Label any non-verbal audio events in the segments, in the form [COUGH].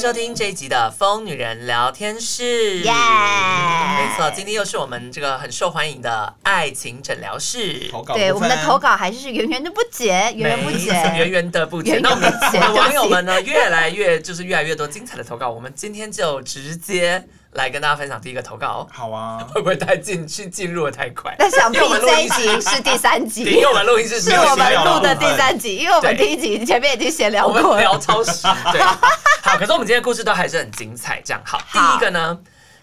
收听这一集的《疯女人聊天室》，耶没错，今天又是我们这个很受欢迎的爱情诊疗室。对，我们的投稿还是源源的不绝，源源不绝，源源的不绝。那我们的网友们呢，[LAUGHS] 越来越就是越来越多精彩的投稿。我们今天就直接。来跟大家分享第一个投稿。好啊，[LAUGHS] 会不会太进去进入的太快？那想必这一集是第三集，因为我们录音是是我们录的第三集，因为我们第一集前面已经闲聊过了，我们聊超时。[LAUGHS] 对，好，可是我们今天的故事都还是很精彩。这样好，第一个呢，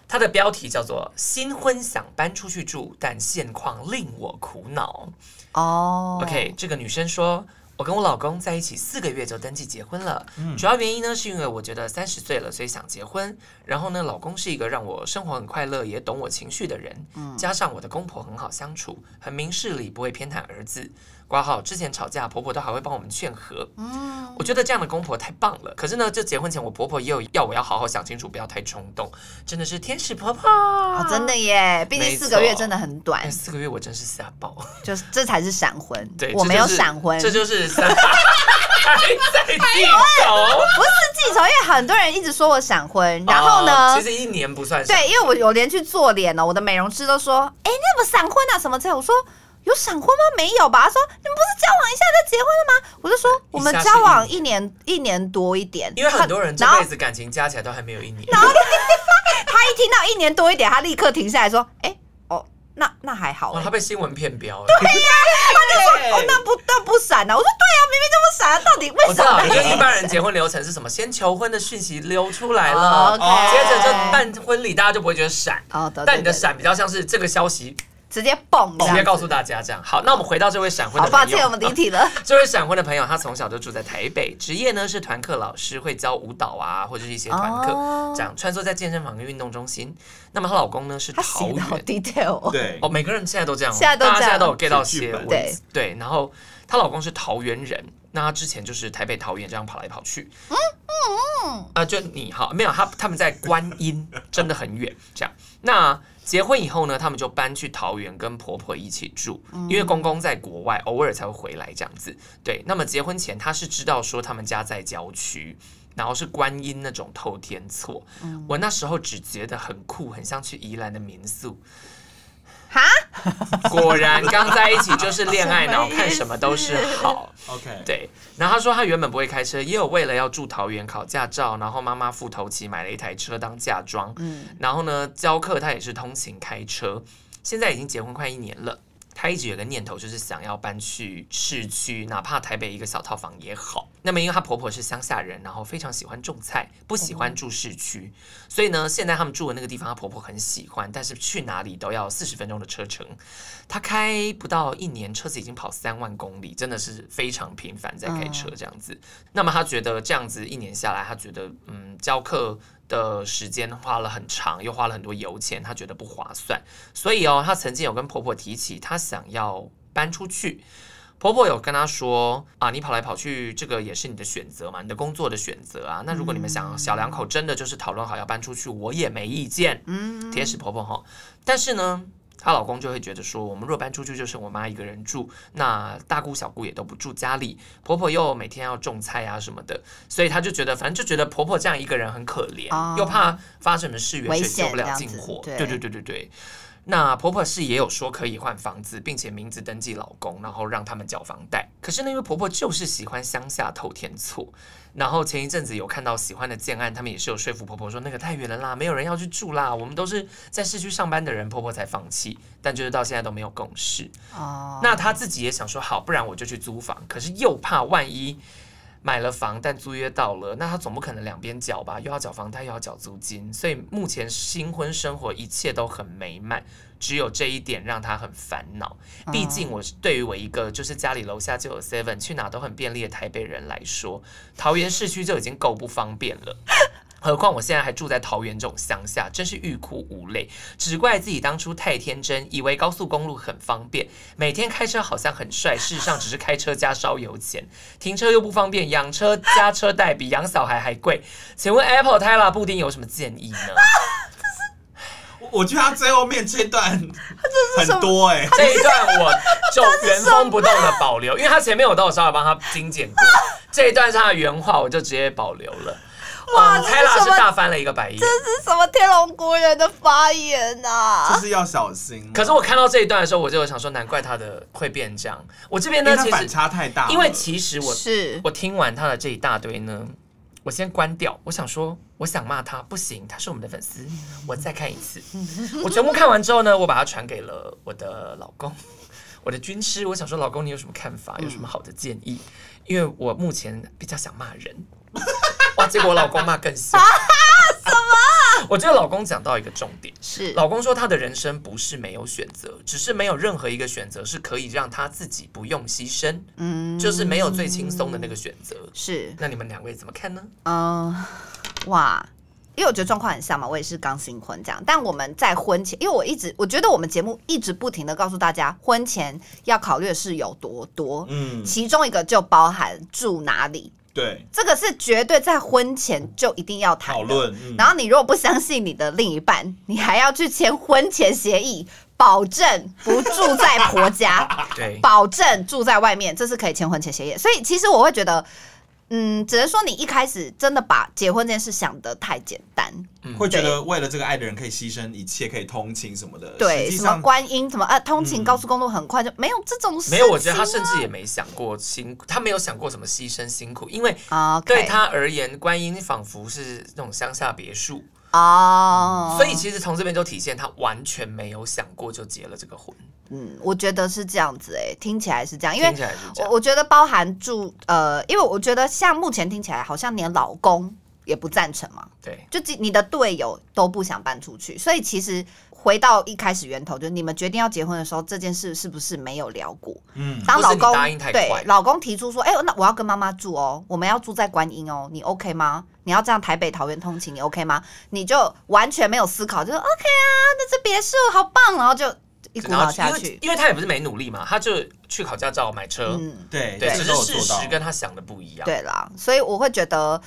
它的标题叫做“新婚想搬出去住，但现况令我苦恼”。哦，OK，这个女生说。我跟我老公在一起四个月就登记结婚了，主要原因呢是因为我觉得三十岁了，所以想结婚。然后呢，老公是一个让我生活很快乐，也懂我情绪的人，加上我的公婆很好相处，很明事理，不会偏袒儿子。挂号之前吵架，婆婆都还会帮我们劝和。嗯，我觉得这样的公婆太棒了。可是呢，就结婚前，我婆婆也有要我要好好想清楚，不要太冲动。真的是天使婆婆，哦，真的耶！毕竟四个月真的很短。哎，四个月我真是吓爆，就是这才是闪婚。[LAUGHS] 对，我没有闪婚，这就是 [LAUGHS] 闪。还在记仇？不是记仇，因为很多人一直说我闪婚。然后呢，其实一年不算。对，因为我有连去做脸了，我的美容师都说：“哎，你怎么闪婚啊？什么之类。”我说。有闪婚吗？没有吧？他说你们不是交往一下就结婚了吗？我就说我们交往一年一年多一点，因为很多人这辈子感情加起来都还没有一年。然后 [LAUGHS] 他一听到一年多一点，他立刻停下来说：“哎，哦，那那还好。”他被新闻骗标了。[LAUGHS] 对呀，他就说：“哦，那不那不闪啊？”我说：“对呀，明明就不闪，到底为什么？”因为一般人结婚流程是什么？先求婚的讯息流出来了，接着就办婚礼，大家就不会觉得闪。但你的闪比较像是这个消息。直接蹦，直接告诉大家这样。好，那我们回到这位闪婚的朋友。抱歉，我们离题了。[LAUGHS] 这位闪婚的朋友，他从小就住在台北，职业呢是团课老师，会教舞蹈啊，或者是一些团课，哦、这样穿梭在健身房跟运动中心。那么她老公呢是桃园，[LAUGHS] detail 对哦，每个人现在都这样，现在都大家现在都有 get 到些对对。然后她老公是桃园人，那他之前就是台北桃园这样跑来跑去。嗯嗯嗯。啊、呃，就你好，没有他，他们在观音，[LAUGHS] 真的很远，这样那。结婚以后呢，他们就搬去桃园跟婆婆一起住，因为公公在国外，偶尔才会回来这样子。对，那么结婚前他是知道说他们家在郊区，然后是观音那种透天厝。我那时候只觉得很酷，很像去宜兰的民宿。哈，[LAUGHS] 果然刚在一起就是恋爱脑，看什么都是好。OK，对。然后他说他原本不会开车，也有为了要住桃园考驾照，然后妈妈付头期买了一台车当嫁妆。嗯，然后呢教课他也是通勤开车，现在已经结婚快一年了。他一直有个念头，就是想要搬去市区，哪怕台北一个小套房也好。那么，因为她婆婆是乡下人，然后非常喜欢种菜，不喜欢住市区，所以呢，现在他们住的那个地方，她婆婆很喜欢，但是去哪里都要四十分钟的车程。她开不到一年，车子已经跑三万公里，真的是非常频繁在开车这样子。那么，她觉得这样子一年下来，她觉得嗯，教课。的时间花了很长，又花了很多油钱，她觉得不划算，所以哦，她曾经有跟婆婆提起，她想要搬出去。婆婆有跟她说啊，你跑来跑去，这个也是你的选择嘛，你的工作的选择啊。那如果你们想小两口真的就是讨论好要搬出去，我也没意见。嗯，铁齿婆婆哈，但是呢。她老公就会觉得说，我们若搬出去，就剩我妈一个人住，那大姑小姑也都不住家里，婆婆又每天要种菜啊什么的，所以她就觉得，反正就觉得婆婆这样一个人很可怜，哦、又怕发生什么事，远水救不了近火。对，对对对对对。那婆婆是也有说可以换房子，并且名字登记老公，然后让他们缴房贷。可是那位婆婆就是喜欢乡下偷天厝，然后前一阵子有看到喜欢的建案，他们也是有说服婆婆说那个太远了啦，没有人要去住啦，我们都是在市区上班的人，婆婆才放弃。但就是到现在都没有共识。哦，那她自己也想说好，不然我就去租房，可是又怕万一。买了房，但租约到了，那他总不可能两边缴吧？又要缴房贷，又要缴租金，所以目前新婚生活一切都很美满，只有这一点让他很烦恼。毕竟我对于我一个就是家里楼下就有 Seven，去哪都很便利的台北人来说，桃园市区就已经够不方便了。何况我现在还住在桃园这种乡下，真是欲哭无泪。只怪自己当初太天真，以为高速公路很方便，每天开车好像很帅。事实上只是开车加烧油钱，停车又不方便，养车加车贷比养小孩还贵。请问 Apple、Tyler、布丁有什么建议呢？[LAUGHS] 我觉得他最后面这段很多哎、欸，这一段我就原封不动的保留，因为他前面我都有稍微帮他精简过，[LAUGHS] 这一段是他的原话，我就直接保留了。[LAUGHS] 哇，泰拉是大翻了一个白眼，这是什么天龙国人的发言啊？就是要小心。可是我看到这一段的时候，我就想说，难怪他的会变这样。我这边呢，其实反差太大，因为其实我是我听完他的这一大堆呢。我先关掉，我想说，我想骂他，不行，他是我们的粉丝，我再看一次。我全部看完之后呢，我把它传给了我的老公，[LAUGHS] 我的军师。我想说，老公你有什么看法？有什么好的建议？因为我目前比较想骂人。哇，结果我老公骂更凶。什么？我觉得老公讲到一个重点，是老公说他的人生不是没有选择，只是没有任何一个选择是可以让他自己不用牺牲，嗯，就是没有最轻松的那个选择。是，那你们两位怎么看呢？嗯，哇，因为我觉得状况很像嘛，我也是刚新婚这样，但我们在婚前，因为我一直我觉得我们节目一直不停的告诉大家，婚前要考虑的事有多多，嗯，其中一个就包含住哪里。对，这个是绝对在婚前就一定要谈讨论。嗯、然后你如果不相信你的另一半，你还要去签婚前协议，保证不住在婆家，[LAUGHS] 对，保证住在外面，这是可以签婚前协议。所以其实我会觉得。嗯，只能说你一开始真的把结婚这件事想得太简单，嗯、会觉得为了这个爱的人可以牺牲一切，可以通勤什么的。对，什么观音，什么呃，通勤高速公路很快，就没有这种事、啊。没有，我觉得他甚至也没想过辛苦，他没有想过什么牺牲辛苦，因为对他而言，观音仿佛是那种乡下别墅。哦，所以其实从这边就体现他完全没有想过就结了这个婚。嗯，我觉得是这样子诶、欸，听起来是这样，因为听起来是这样。我我觉得包含住呃，因为我觉得像目前听起来好像连老公也不赞成嘛，对，就你的队友都不想搬出去，所以其实回到一开始源头，就是你们决定要结婚的时候，这件事是不是没有聊过？嗯，当老公答应太快，对，老公提出说，哎、欸，那我要跟妈妈住哦，我们要住在观音哦，你 OK 吗？你要这样台北桃园通勤，你 OK 吗？你就完全没有思考，就说 OK 啊，那这别墅好棒，然后就一股脑下去。因为他也不是没努力嘛，他就去考驾照、买车，嗯，对对，只是事实跟他想的不一样。对啦，所以我会觉得，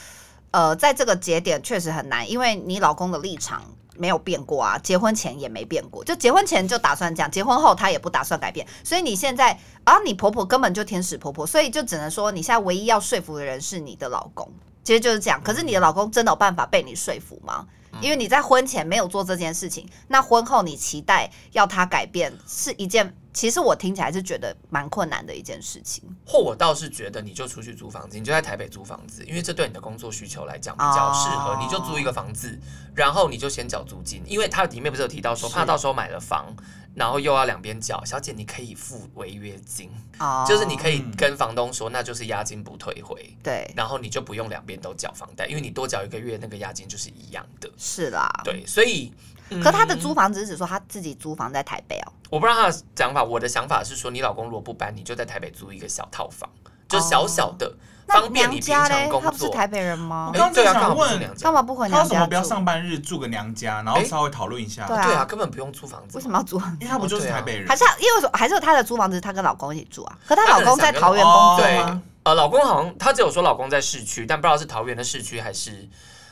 呃，在这个节点确实很难，因为你老公的立场没有变过啊，结婚前也没变过，就结婚前就打算这样，结婚后他也不打算改变，所以你现在啊，你婆婆根本就天使婆婆，所以就只能说你现在唯一要说服的人是你的老公。其实就是这样，可是你的老公真的有办法被你说服吗？因为你在婚前没有做这件事情，那婚后你期待要他改变是一件，其实我听起来是觉得蛮困难的一件事情。或我倒是觉得，你就出去租房子，你就在台北租房子，因为这对你的工作需求来讲比较适合，你就租一个房子，然后你就先缴租金，因为它里面不是有提到说，怕到时候买了房。然后又要两边缴，小姐你可以付违约金，oh, 就是你可以跟房东说，那就是押金不退回，对，然后你就不用两边都缴房贷，因为你多缴一个月那个押金就是一样的，是啦，对，所以，嗯、可他的租房只是指说他自己租房在台北哦，我不知道他的讲法，我的想法是说，你老公如果不搬，你就在台北租一个小套房，就小小的。Oh. 方便你平常工作。他不是台北人吗？我刚正想问，干嘛不回娘家？他为什么不要上班日住个娘家，然后稍微讨论一下？对啊，根本不用租房子。为什么要租房子？因为他不就是台北人？还是因为还是他的租房子，他跟老公一起住啊？可她老公在桃园工作吗？呃，老公好像他只有说老公在市区，但不知道是桃园的市区还是。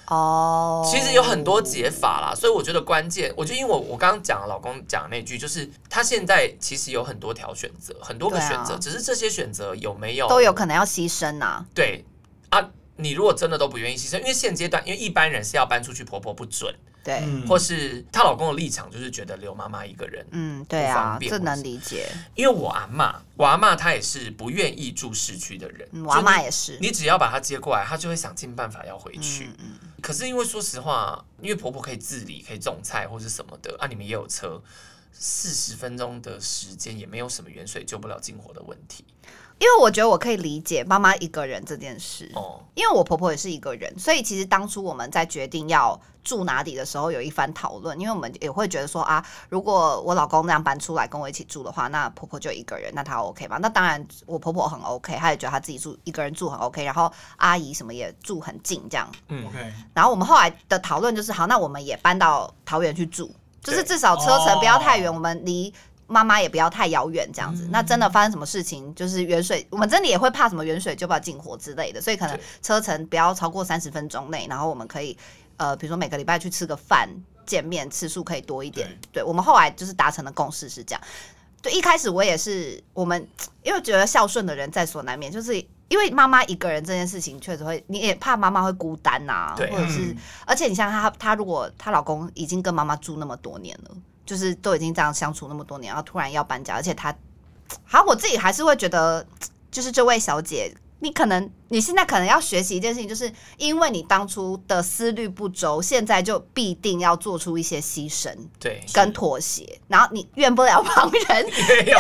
哦，oh, 其实有很多解法啦，所以我觉得关键，我就因为我我刚刚讲老公讲的那句，就是他现在其实有很多条选择，很多个选择，啊、只是这些选择有没有都有可能要牺牲呐、啊。对。啊，你如果真的都不愿意牺牲，因为现阶段，因为一般人是要搬出去，婆婆不准。对，或是她老公的立场就是觉得留妈妈一个人，嗯，对啊，这能理解。因为我阿妈，我阿妈她也是不愿意住市区的人，嗯、我阿妈也是。你只要把她接过来，她就会想尽办法要回去。嗯嗯、可是因为说实话，因为婆婆可以自理，可以种菜或是什么的，啊，你们也有车，四十分钟的时间也没有什么远水救不了近火的问题。因为我觉得我可以理解妈妈一个人这件事。哦，因为我婆婆也是一个人，所以其实当初我们在决定要住哪里的时候，有一番讨论。因为我们也会觉得说啊，如果我老公那样搬出来跟我一起住的话，那婆婆就一个人，那她 OK 吗？那当然，我婆婆很 OK，她也觉得她自己住一个人住很 OK。然后阿姨什么也住很近，这样。嗯，OK。然后我们后来的讨论就是，好，那我们也搬到桃园去住，就是至少车程不要太远，我们离。妈妈也不要太遥远，这样子。那真的发生什么事情，就是远水，我们真的也会怕什么远水救不了近火之类的，所以可能车程不要超过三十分钟内，然后我们可以，呃，比如说每个礼拜去吃个饭，见面次数可以多一点。对，我们后来就是达成的共识是这样。对，一开始我也是，我们因为觉得孝顺的人在所难免，就是因为妈妈一个人这件事情确实会，你也怕妈妈会孤单呐、啊，或者是，而且你像她，她如果她老公已经跟妈妈住那么多年了。就是都已经这样相处那么多年，然后突然要搬家，而且他，[TSK] 好，我自己还是会觉得，就是这位小姐，你可能你现在可能要学习一件事情，就是因为你当初的思虑不周，现在就必定要做出一些牺牲，对，跟妥协，然后你怨不了旁人，[LAUGHS] 没有，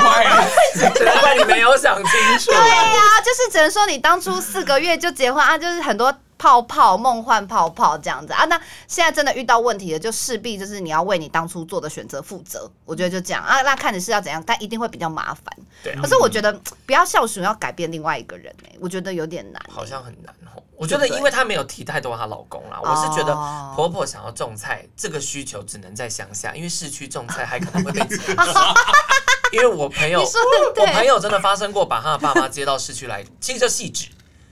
只能怪你没有想清楚，对呀、啊，就是只能说你当初四个月就结婚啊，就是很多。泡泡梦幻泡泡这样子啊，那现在真的遇到问题了，就势必就是你要为你当初做的选择负责。我觉得就这样啊，那看你是要怎样，但一定会比较麻烦。对，可是我觉得不要孝顺要改变另外一个人哎、欸，我觉得有点难、欸。好像很难哦。我觉得因为她没有提太多她老公啦，我是觉得婆婆想要种菜这个需求只能在乡下，因为市区种菜还可能会被挤。[LAUGHS] 因为我朋友，我朋友真的发生过，把他的爸妈接到市区来，其实就细致，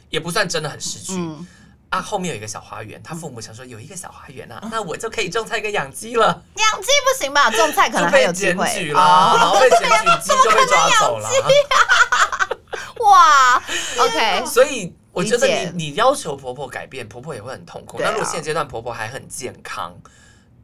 也不算真的很市区。嗯啊，后面有一个小花园，他父母想说有一个小花园啊，那我就可以种菜跟养鸡了。养鸡不行吧？种菜可能还有机会。被检举了，哦、[LAUGHS] 然后被检举，鸡就被抓走了。哇，[LAUGHS] OK。所以我觉得你你要求婆婆改变，婆婆也会很痛苦。那、啊、如果现阶段婆婆还很健康，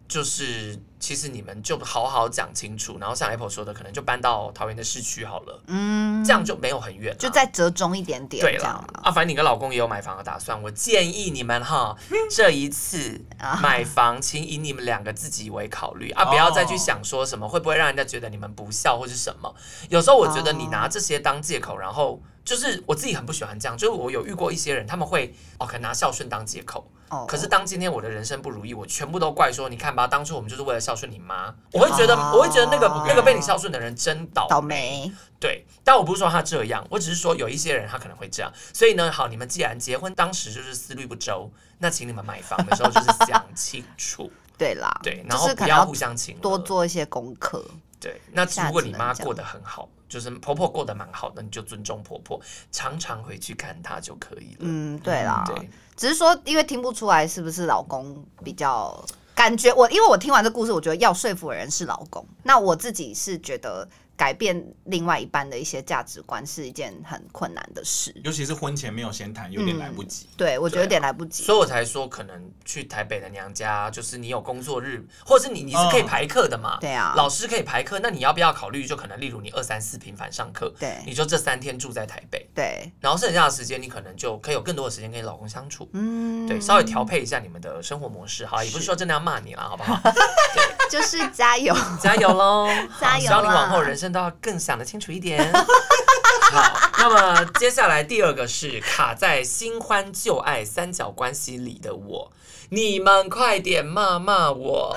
就是。其实你们就好好讲清楚，然后像 Apple 说的，可能就搬到桃园的市区好了，嗯，这样就没有很远，就再折中一点点，对了。啊，反正你跟老公也有买房的打算，我建议你们哈，[LAUGHS] 这一次买房，请以你们两个自己为考虑。啊，不要再去想说什么会不会让人家觉得你们不孝或是什么。有时候我觉得你拿这些当借口，然后就是我自己很不喜欢这样，就是我有遇过一些人，他们会哦，可能拿孝顺当借口，可是当今天我的人生不如意，我全部都怪说，你看吧，当初我们就是为了孝。孝顺你妈，我会觉得，我会觉得那个那个被你孝顺的人真倒倒霉。对，但我不是说他这样，我只是说有一些人他可能会这样。所以呢，好，你们既然结婚当时就是思虑不周，那请你们买房的时候就是想清楚。对啦，对，然后不要互相请，多做一些功课。对，那如果你妈过得很好，就是婆婆过得蛮好的，你就尊重婆婆，常常回去看她就可以了。嗯，对啦，对，只是说因为听不出来是不是老公比较。感觉我，因为我听完这故事，我觉得要说服的人是老公。那我自己是觉得。改变另外一半的一些价值观是一件很困难的事，尤其是婚前没有先谈，有点来不及。嗯、对，我觉得有点来不及，所以我才说可能去台北的娘家，就是你有工作日，或者是你你是可以排课的嘛？对啊，老师可以排课，那你要不要考虑？就可能例如你二三四频繁上课，对，你就这三天住在台北，对，然后剩下的时间你可能就可以有更多的时间跟你老公相处，嗯，对，稍微调配一下你们的生活模式，好，也不是说真的要骂你了，好不好？[LAUGHS] 对，就是加油，[LAUGHS] 加油喽，[LAUGHS] 加油！希望你往后人生都要更想得清楚一点。[LAUGHS] 好，那么接下来第二个是卡在新欢旧爱三角关系里的我，你们快点骂骂我。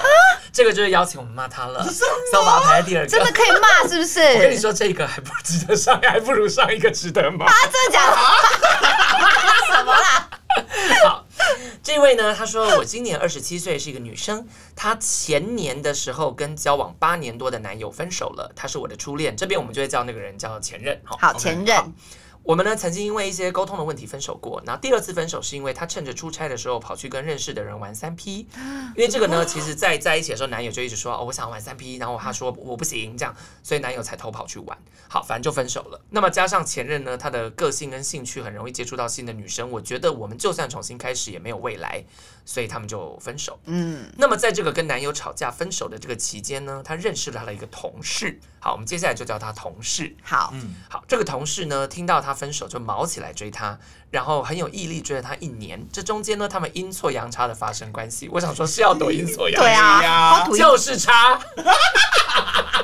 这个就是邀请我们骂他了，所以我把它排在第二个。真的可以骂是不是？我跟你说，这个还不值得上，还不如上一个值得骂。啊，真的假的？什么啦？好。呢，他说我今年二十七岁，是一个女生。她前年的时候跟交往八年多的男友分手了，他是我的初恋。这边我们就会叫那个人叫前任。好，前任。我们呢曾经因为一些沟通的问题分手过，那第二次分手是因为他趁着出差的时候跑去跟认识的人玩三 P，[GASPS] 因为这个呢，其实在在一起的时候，男友就一直说哦，我想玩三 P，然后他说我不行，这样，所以男友才偷跑去玩。好，反正就分手了。那么加上前任呢，他的个性跟兴趣很容易接触到新的女生，我觉得我们就算重新开始也没有未来，所以他们就分手。嗯，那么在这个跟男友吵架分手的这个期间呢，她认识了他的一个同事。好，我们接下来就叫他同事。好，嗯，好，这个同事呢，听到他分手就毛起来追他，然后很有毅力追了他一年。这中间呢，他们阴错阳差的发生关系。我想说，是要多阴错阳差？对啊，就是差。[LAUGHS]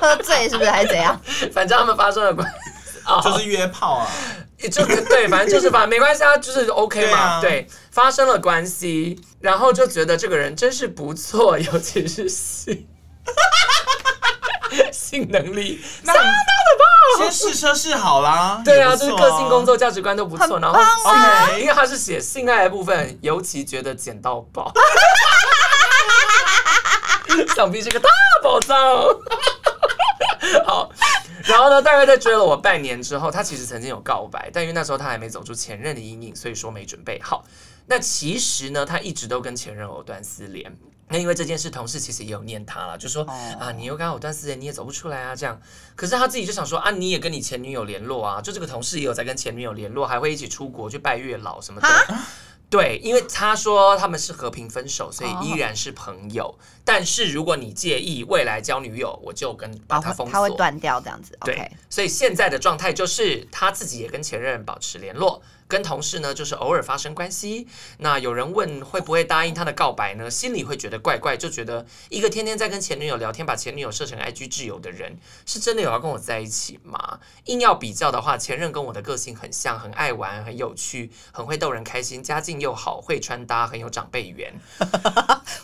喝醉是不是还是怎样？[LAUGHS] 反正他们发生了关系就是约炮啊，也就对，反正就是反正 [LAUGHS] 没关系啊，就是 OK 嘛，对啊，对，发生了关系，然后就觉得这个人真是不错，尤其是性，[LAUGHS] 性能力相当的棒，先试车试好啦，对啊，就是个性、工作、价值观都不错，然后啊。OK，因为他是写性爱的部分，尤其觉得捡到宝，[LAUGHS] 想必是个大宝藏。好，[LAUGHS] 然后呢，大概在追了我半年之后，他其实曾经有告白，但因为那时候他还没走出前任的阴影，所以说没准备好。那其实呢，他一直都跟前任藕断丝连。那因为这件事，同事其实也有念他了，就说、啊，你又跟藕断丝连，你也走不出来啊，这样。可是他自己就想说啊，你也跟你前女友联络啊，就这个同事也有在跟前女友联络，还会一起出国去拜月老什么的。对，因为他说他们是和平分手，所以依然是朋友。Oh. 但是如果你介意未来交女友，我就跟把他封锁，他会断掉这样子。对，okay. 所以现在的状态就是他自己也跟前任保持联络。跟同事呢，就是偶尔发生关系。那有人问会不会答应他的告白呢？心里会觉得怪怪，就觉得一个天天在跟前女友聊天，把前女友设成 IG 挚友的人，是真的有要跟我在一起吗？硬要比较的话，前任跟我的个性很像，很爱玩，很有趣，很会逗人开心，家境又好，会穿搭，很有长辈缘。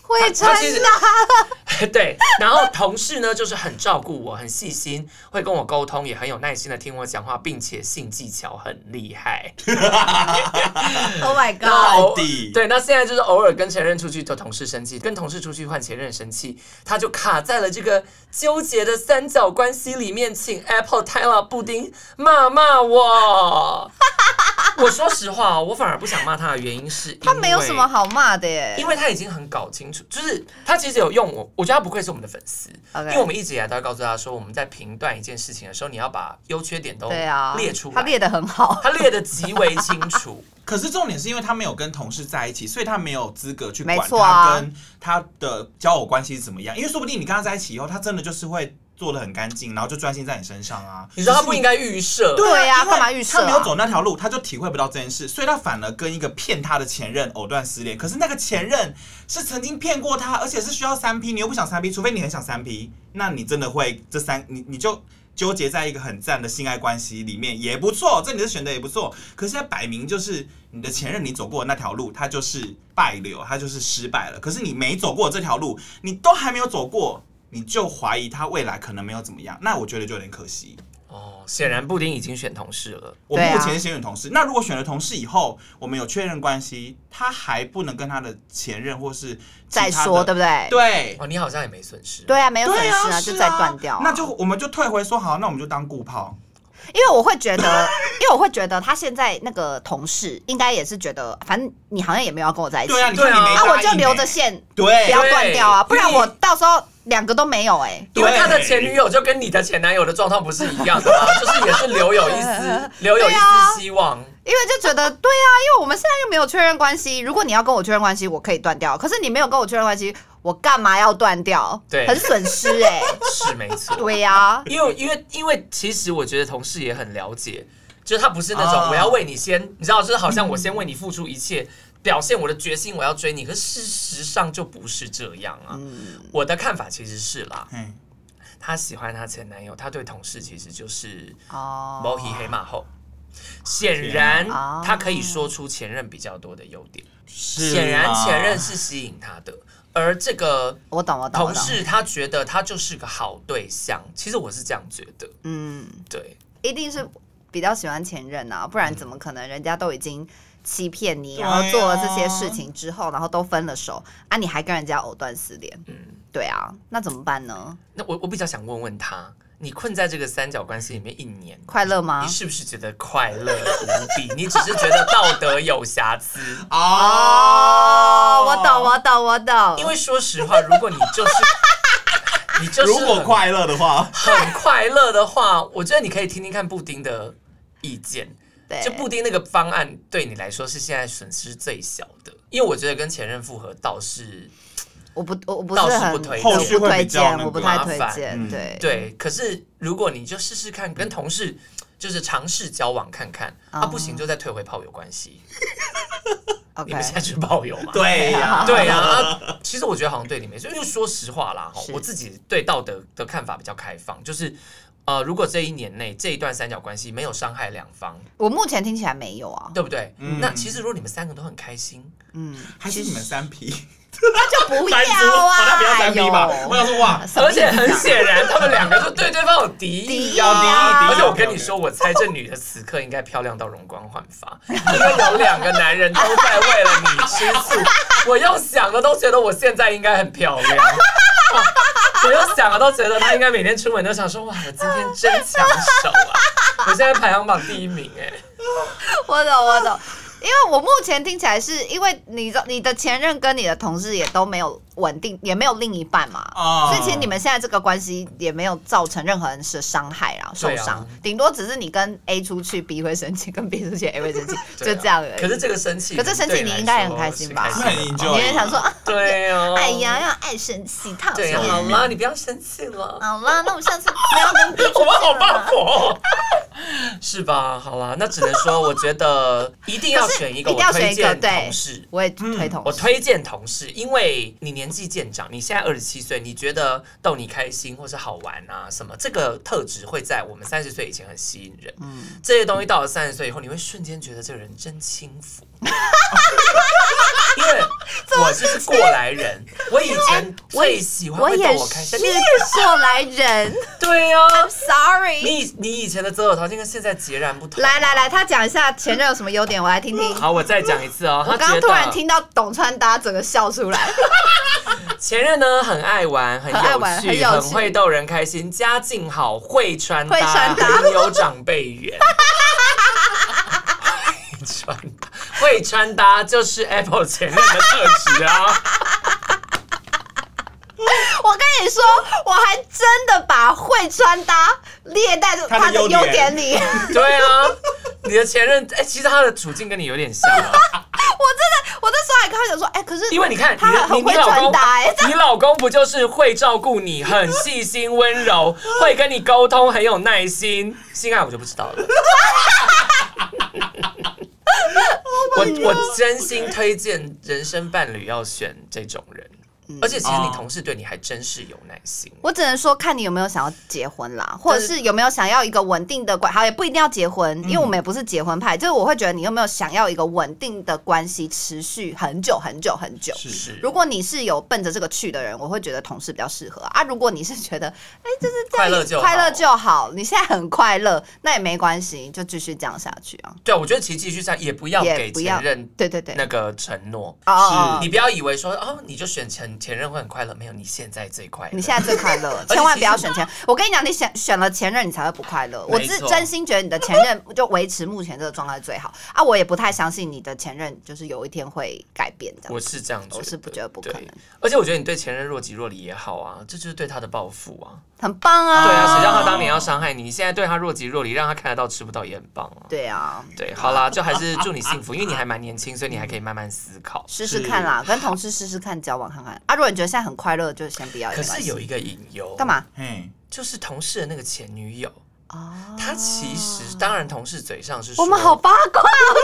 会穿搭，[LAUGHS] 对。然后同事呢，就是很照顾我，很细心，会跟我沟通，也很有耐心的听我讲话，并且性技巧很厉害。[LAUGHS] [LAUGHS] Oh my god！对，那现在就是偶尔跟前任出去，就同事生气；跟同事出去换前任生气，他就卡在了这个纠结的三角关系里面，请 Apple Tyler 布丁骂骂我。[LAUGHS] 我说实话，我反而不想骂他的原因是，他没有什么好骂的耶，因为他已经很搞清楚，就是他其实有用我，我觉得他不愧是我们的粉丝，Okay. 因为我们一直以来都要告诉他说，我们在评断一件事情的时候，你要把优缺点都列出来，他列的很好，他列的极为清楚。[LAUGHS] 可是重点是因为他没有跟同事在一起，所以他没有资格去管他跟他的交友关系是怎么样，因为说不定你跟他在一起以后，他真的就是会。做的很干净，然后就专心在你身上啊！你说他不应该预设？对呀，干嘛预设？他没有走那条路，他就体会不到这件事，所以他反而跟一个骗他的前任藕断丝连。可是那个前任是曾经骗过他，而且是需要三 P，你又不想三 P，除非你很想三 P，那你真的会这三你你就纠结在一个很赞的性爱关系里面也不错，这你的选择也不错。可是现在摆明就是你的前任，你走过的那条路，他就是败流，他就是失败了。可是你没走过这条路，你都还没有走过。你就怀疑他未来可能没有怎么样，那我觉得就有点可惜哦。显然布丁已经选同事了，我目前先选同事。那如果选了同事以后，我们有确认关系，他还不能跟他的前任或是再说，对不对？对哦，你好像也没损失。对啊，没有损失啊，就再断掉。那就我们就退回说好，那我们就当顾炮。因为我会觉得，[LAUGHS] 因为我会觉得他现在那个同事应该也是觉得，反正你好像也没有要跟我在一起，对啊，你看你没，啊，我就留着线，对，不要断掉啊，不然我到时候。两个都没有哎、欸，因为他的前女友就跟你的前男友的状况不是一样的吗？[LAUGHS] 就是也是留有一丝留有一丝希望，因为就觉得对啊，因为我们现在又没有确认关系，如果你要跟我确认关系，我可以断掉，可是你没有跟我确认关系，我干嘛要断掉？对，很损失哎、欸，是没错，对呀、啊，因为因为因为其实我觉得同事也很了解，就是他不是那种我要为你先，你知道，就是好像我先为你付出一切。表现我的决心，我要追你。可事实上就不是这样啊！嗯、我的看法其实是啦，嗯、他喜欢她前男友，她对同事其实就是哦，摸黑黑马后。显然，他可以说出前任比较多的优点。显然，前任是吸引他的，而这个我懂我懂。同事他觉得他就是个好对象。其实我是这样觉得。嗯，对，一定是比较喜欢前任啊，不然怎么可能？人家都已经。欺骗你，然后做了这些事情之后，然后都分了手啊！你还跟人家藕断丝连，嗯，对啊，那怎么办呢？那我我比较想问问他，你困在这个三角关系里面一年，快乐吗？你是不是觉得快乐无比？你只是觉得道德有瑕疵 [LAUGHS] 哦？我懂，我懂，我懂。因为说实话，如果你就是 [LAUGHS] 你就是如果快乐的话，很快乐的话，我觉得你可以听听看布丁的意见。对就布丁那个方案对你来说是现在损失最小的，因为我觉得跟前任复合倒是我不我不是很不推后续会比较我不太推荐，对对。可是如果你就试试看跟同事就是尝试交往看看，啊不行就再退回炮友关系。[LAUGHS] 你们现在是炮友嘛？对呀对呀。其实我觉得好像对你没错，因为说实话啦，我自己对道德的看法比较开放，就是。呃，如果这一年内这一段三角关系没有伤害两方，我目前听起来没有啊，对不对？嗯。那其实如果你们三个都很开心，嗯，还是你们三 P？那就不要 [LAUGHS] 不要啊，三 P 吧我想说哇什么意思啊？而且很显然他们两个就对对方有敌意敌意而且我跟你说，我猜这女的此刻应该漂亮到容光焕发，因为有两个男人都在为了你吃醋。[LAUGHS] 我用想的都觉得我现在应该很漂亮。[LAUGHS] 我又想啊都觉得他应该每天出门都想说：“哇，我今天真抢手啊！我现在排行榜第一名哎。[LAUGHS] ”我懂，我懂。因为我目前听起来是因为你的你的前任跟你的同事也都没有稳定，也没有另一半嘛，哦所以其实你们现在这个关系也没有造成任何人的伤害啊，受伤顶多只是你跟 A 出去，B 会生气，跟 B 出去，A 会生气，[LAUGHS] 就这样而已。可是这个生气，可是生气你应该也很开心吧？对你来说是开心。的吧很 enjoy 你也想说，啊对哦，哎呀，要爱生气，他有对啊，什么好啦，你不要生气了。好啦，那我下次不要跟 B 出 [LAUGHS] 去我们好霸了。婆，[LAUGHS] 是吧？好啦，那只能说，我觉得 [LAUGHS] 一定要选一个，我推荐同事。我也推同事，我推荐同事，因为你年纪渐长，你现在二十七岁，你觉得逗你开心或是好玩啊什么，这个特质会在我们三十岁以前很吸引人。嗯这些东西到了三十岁以后，你会瞬间觉得这个人真轻浮。因为我就是过来人，我以前最喜欢会逗我也我开心。是过来人对呀、[LAUGHS] sorry。你你以前的择偶条件跟现在截然不同。来来来，他讲一下前任有什么优点，我来听听。好，我再讲一次哦。我刚刚突然得听到董穿搭，整个笑出来。[LAUGHS] 前任呢很爱玩，很很爱玩有趣，很有趣很会逗人开心，家境好，会穿搭，会穿搭很有长辈缘。[LAUGHS] 穿搭，会穿搭就是 Apple 前面的特质啊！[LAUGHS] 我跟你说，我还真的把会穿搭列在他的优点里。[LAUGHS] [LAUGHS] 对啊，你的前任哎、其实他的处境跟你有点像啊。我真的，我那时候还跟他讲说，哎、可是因为你看，你你很会穿你老公你老公不就是会照顾你，很细心温柔，会跟你沟通，很有耐心。性爱我就不知道了。[LAUGHS] 我我真心推荐人生伴侣要选这种人，而且其实你同事对你还真是有耐心。我只能说看你有没有想要结婚啦，或者是有没有想要一个稳定的关，好也不一定要结婚，因为我们也不是结婚派，就是我会觉得你有没有想要一个稳定的关系持续很久很久很久。是是如果你是有奔着这个去的人，我会觉得同事比较适合啊。如果你是觉得，哎、就是快乐就好快乐就好，你现在很快乐，那也没关系，就继续这样下去啊。对，我觉得其实继续下也不要给前任对对对，那个承诺。哦，你不要以为说哦，你就选前前任会很快乐，没有，你现在最快乐。你现在最快乐，[LAUGHS] 千万不要选前。我跟你讲，你选选了前任，你才会不快乐。我是真心觉得你的前任就维持目前这个状态最好啊。我也不太相信你的前任就是有一天会改变的。我是这样觉得，我是不觉得不可能对而且我觉得你对前任若即若离也好啊，这就是对他的报复啊。很棒啊。对啊，谁叫他当年要伤害你，你现在对他若即若离，让他看得到吃不到也很棒啊。对啊，对，好啦，就还是祝你幸福，因为你还蛮年轻，所以你还可以慢慢思考。试试看啦，跟同事试试看，交往看看啊。如果你觉得现在很快乐，就先不要。可是有一个隐忧，干？嘛？嗯，就是同事的那个前女友，哦，她其实当然同事嘴上是说我们好八卦哦，我们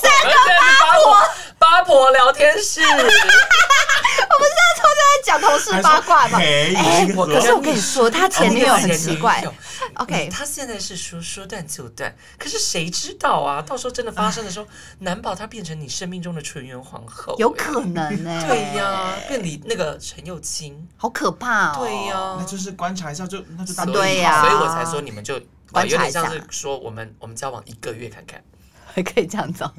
现 [LAUGHS] 在是八婆八婆聊天室。在讲同事八卦吧。嘿哎，我可是我跟你说，他前女友很奇怪。OK，他现在是说说断就断，可是谁知道啊？到时候真的发生的时候，难保他变成你生命中的纯元皇后，有可能呢。对呀，变你那个陈又清，好可怕哦。对呀。那，就是观察一下，就那就当所以对呀。所以我才说你们就观察一下。有点像是说我们我们交往一个月看看，还可以这样子哦，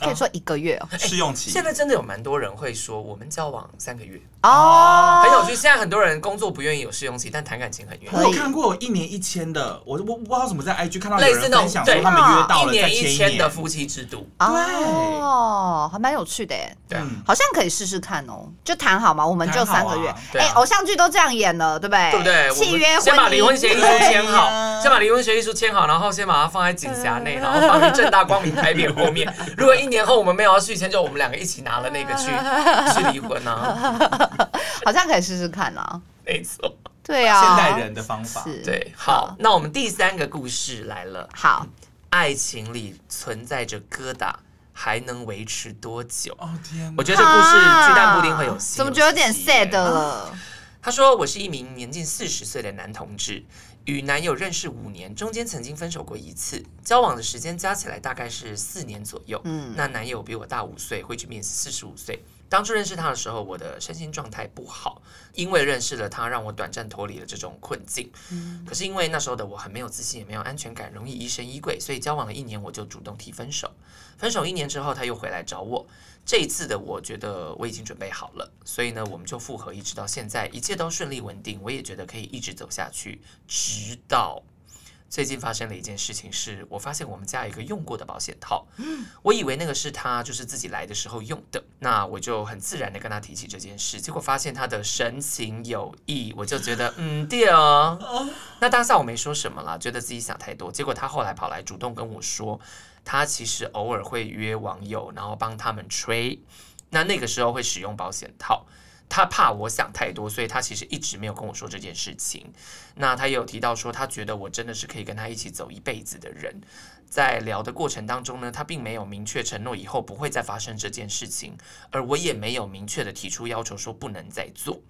可以说一个月哦。试用期。现在真的有蛮多人会说我们交往三个月，哦，很有趣。现在很多人工作不愿意有试用期，但谈感情很愿意。我有看过有一年一签的，我我我不知道怎么在 IG 看到有类似那种对他们约到一年了再签一千的夫妻制度，哦，还蛮有趣的耶，对好像可以试试看哦。就谈好嘛，我们就三个月哎，偶像剧都这样演了，对不对？对不对？契约我们先把离婚协议书签好，先把离婚协议书签好，然后先把它放在锦匣内，然后放在正大光明牌匾后面。[LAUGHS] 如果一年后我们没有要续签，就我们两个一起拿了那个去 [LAUGHS] 去离婚啊。[LAUGHS] 好像可以试试看啊。没错，对啊，现代人的方法。是，对，好，那我们第三个故事来了。好，爱情里存在着疙瘩，还能维持多久？哦天！我觉得这故事巨蛋布丁会有戏，怎么觉得有点 sad 了？他说：“我是一名年近四十岁的男同志，与男友认识五年，中间曾经分手过一次，交往的时间加起来大概是四年左右。嗯，那男友比我大五岁，会去面四十五岁。当初认识他的时候，我的身心状态不好，因为认识了他，让我短暂脱离了这种困境。嗯，可是因为那时候的我很没有自信，也没有安全感，容易疑神疑鬼，所以交往了一年，我就主动提分手。分手一年之后，他又回来找我。”这一次的我觉得我已经准备好了，所以呢，我们就复合，一直到现在，一切都顺利稳定。我也觉得可以一直走下去，直到最近发生了一件事情，是我发现我们家有一个用过的保险套，[GASPS] 我以为那个是他就是自己来的时候用的，那我就很自然的跟他提起这件事，结果发现他的神情有异，我就觉得嗯对 [LAUGHS] 哦，那当下我没说什么啦，觉得自己想太多，结果他后来跑来主动跟我说。他其实偶尔会约网友，然后帮他们吹。那那个时候会使用保险套，他怕我想太多，所以他其实一直没有跟我说这件事情。那他也有提到说，他觉得我真的是可以跟他一起走一辈子的人。在聊的过程当中呢，他并没有明确承诺以后不会再发生这件事情，而我也没有明确的提出要求说不能再做。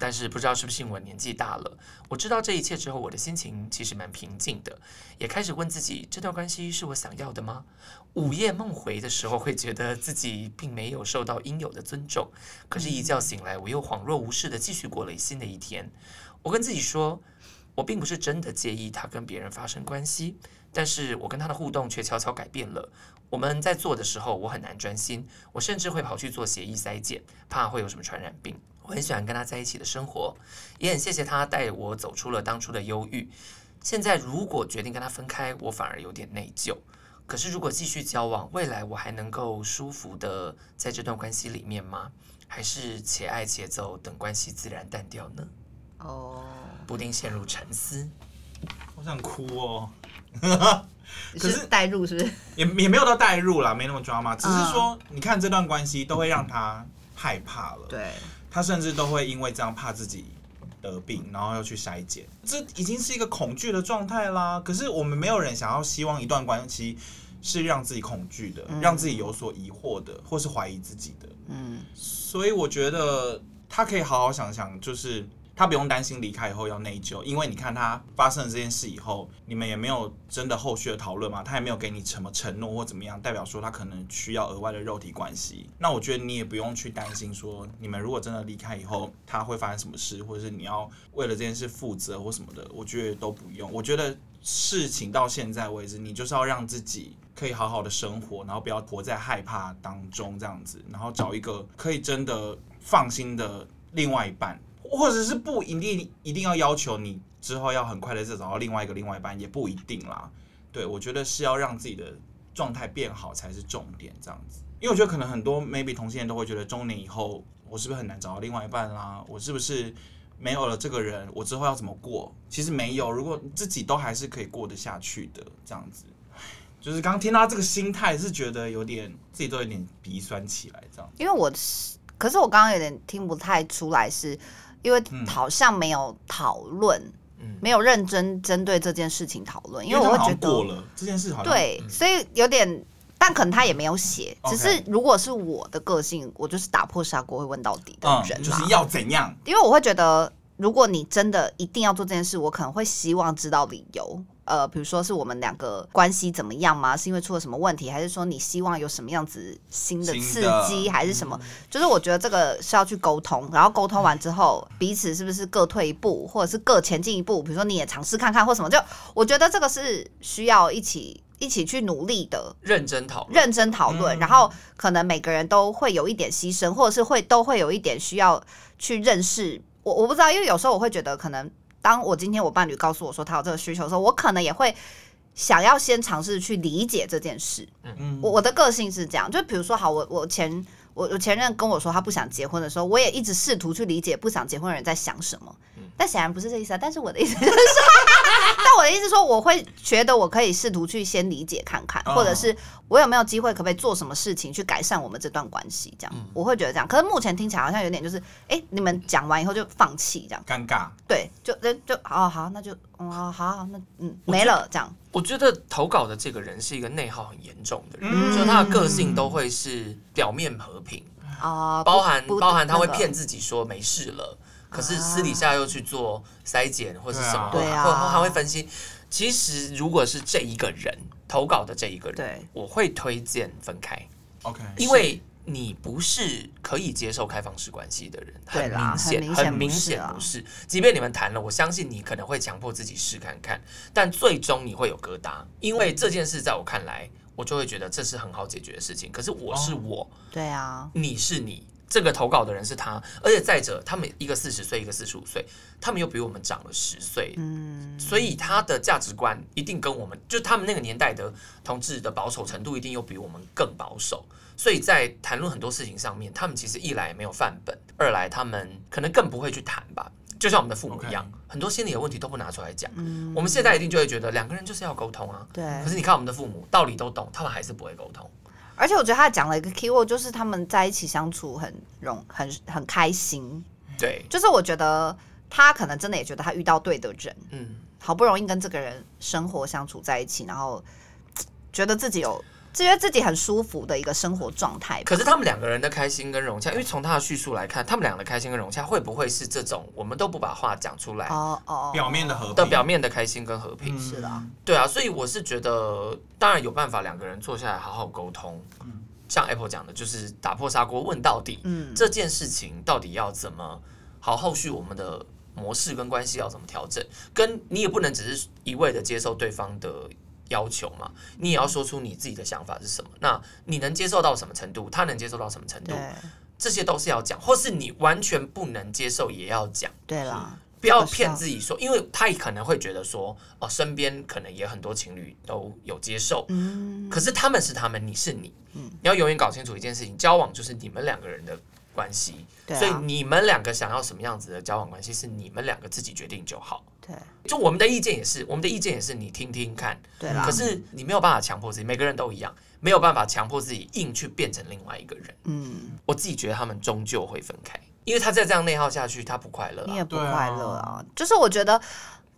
但是不知道是不是因为我年纪大了，我知道这一切之后，我的心情其实蛮平静的，也开始问自己，这段关系是我想要的吗？午夜梦回的时候，会觉得自己并没有受到应有的尊重，可是，一觉醒来，我又恍若无事的继续过了新的一天。我跟自己说，我并不是真的介意他跟别人发生关系，但是我跟他的互动却悄悄改变了。我们在做的时候，我很难专心，我甚至会跑去做协议筛检，怕会有什么传染病。我很喜欢跟他在一起的生活，也很谢谢他带我走出了当初的忧郁。现在如果决定跟他分开，我反而有点内疚。可是如果继续交往，未来我还能够舒服的在这段关系里面吗？还是且爱且走，等关系自然淡掉呢？哦，布丁陷入沉思，我想哭哦。[LAUGHS] 可是代入是不是？[LAUGHS] 也也没有到代入啦，没那么抓嘛，只是说，你看这段关系都会让他害怕了。对。他甚至都会因为这样怕自己得病，然后要去筛检，这已经是一个恐惧的状态啦。可是我们没有人想要希望一段关系是让自己恐惧的，让自己有所疑惑的，或是怀疑自己的。嗯，所以我觉得他可以好好想想，就是。他不用担心离开以后要内疚，因为你看他发生了这件事以后，你们也没有真的后续的讨论嘛，他也没有给你什么承诺或怎么样，代表说他可能需要额外的肉体关系。那我觉得你也不用去担心说，你们如果真的离开以后，他会发生什么事，或者是你要为了这件事负责或什么的，我觉得都不用。我觉得事情到现在为止，你就是要让自己可以好好的生活，然后不要活在害怕当中这样子，然后找一个可以真的放心的另外一半。或者是不一定一定要要求你之后要很快的再找到另外一个另外一半，也不一定啦。对，我觉得是要让自己的状态变好才是重点，这样子。因为我觉得可能很多 maybe 同性恋都会觉得中年以后我是不是很难找到另外一半啦？我是不是没有了这个人，我之后要怎么过？其实没有，如果自己都还是可以过得下去的，这样子。就是刚听到这个心态是觉得有点自己都有点鼻酸起来，这样。因为我是，可是我刚刚有点听不太出来是。因为好像没有讨论，嗯、没有认真针对这件事情讨论，因为我会觉得过了这件事好像对，所以有点，但可能他也没有写，只是如果是我的个性，我就是打破砂锅会问到底的人，嗯，就是要怎样？因为我会觉得，如果你真的一定要做这件事，我可能会希望知道理由。呃，比如说是我们两个关系怎么样吗？是因为出了什么问题，还是说你希望有什么样子新的刺激，还是什么？嗯、就是我觉得这个是要去沟通，然后沟通完之后，彼此是不是各退一步，或者是各前进一步？比如说你也尝试看看，或什么？就我觉得这个是需要一起一起去努力的，认真讨论，认真讨论。嗯、然后可能每个人都会有一点牺牲，或者是会都会有一点需要去认识。我我不知道，因为有时候我会觉得可能。当我今天我伴侣告诉我说他有这个需求的时候，我可能也会想要先尝试去理解这件事。嗯，我我的个性是这样，就比如说，好，我我前我我前任跟我说他不想结婚的时候，我也一直试图去理解不想结婚的人在想什么。但显然不是这意思啊。但是我的意思就是说，[LAUGHS] 但我的意思说，我会觉得我可以试图去先理解看看，或者是我有没有机会，可不可以做什么事情去改善我们这段关系？这样我会觉得这样。可是目前听起来好像有点就是，哎，你们讲完以后就放弃这样，尴尬。对，就就就好好，那就嗯好好那嗯没了这样。我觉得投稿的这个人是一个内耗很严重的人，就他的个性都会是表面和平啊，包含包含他会骗自己说没事了。可是私底下又去做筛检或是什么，对啊，或还会分析。其实如果是这一个人投稿的这一个人，对，我会推荐分开。OK，因为你不是可以接受开放式关系的人，很明显，很明显不是。即便你们谈了，我相信你可能会强迫自己试看看，但最终你会有疙瘩，因为这件事在我看来，我就会觉得这是很好解决的事情。可是我是我，对啊，你是你。这个投稿的人是他，而且再者，他们一个四十岁，一个四十五岁，他们又比我们长了十岁，嗯，所以他的价值观一定跟我们，就他们那个年代的同志的保守程度，一定又比我们更保守。所以在谈论很多事情上面，他们其实一来没有范本，二来他们可能更不会去谈吧，就像我们的父母一样.很多心理的问题都不拿出来讲。嗯，我们现在一定就会觉得两个人就是要沟通啊，对。可是你看我们的父母，道理都懂，他们还是不会沟通。而且我觉得他讲了一个 keyword，就是他们在一起相处很容、很很开心。对，就是我觉得他可能真的也觉得他遇到对的人，嗯，好不容易跟这个人生活相处在一起，然后觉得自己有。觉得自己很舒服的一个生活状态。可是他们两个人的开心跟融洽，因为从他的叙述来看，他们两个的开心跟融洽会不会是这种我们都不把话讲出来哦哦表面的和平的表面的开心跟和平？是的，对啊，所以我是觉得当然有办法两个人坐下来好好沟通。嗯，像 Apple 讲的，就是打破砂锅问到底。嗯，这件事情到底要怎么好？后续我们的模式跟关系要怎么调整？跟你也不能只是一味的接受对方的。要求嘛，你也要说出你自己的想法是什么。那你能接受到什么程度？他能接受到什么程度？这些都是要讲，或是你完全不能接受也要讲。对啦，不要骗自己说，因为他也可能会觉得说，哦，身边可能也很多情侣都有接受。嗯，可是他们是他们，你是你。嗯，你要永远搞清楚一件事情：交往就是你们两个人的关系。对，所以你们两个想要什么样子的交往关系，是你们两个自己决定就好。对，就我们的意见也是，我们的意见也是你听听看。对啦，可是你没有办法强迫自己，每个人都一样，没有办法强迫自己硬去变成另外一个人。嗯，我自己觉得他们终究会分开，因为他再这样内耗下去，他不快乐啊。你也不快乐啊，就是我觉得。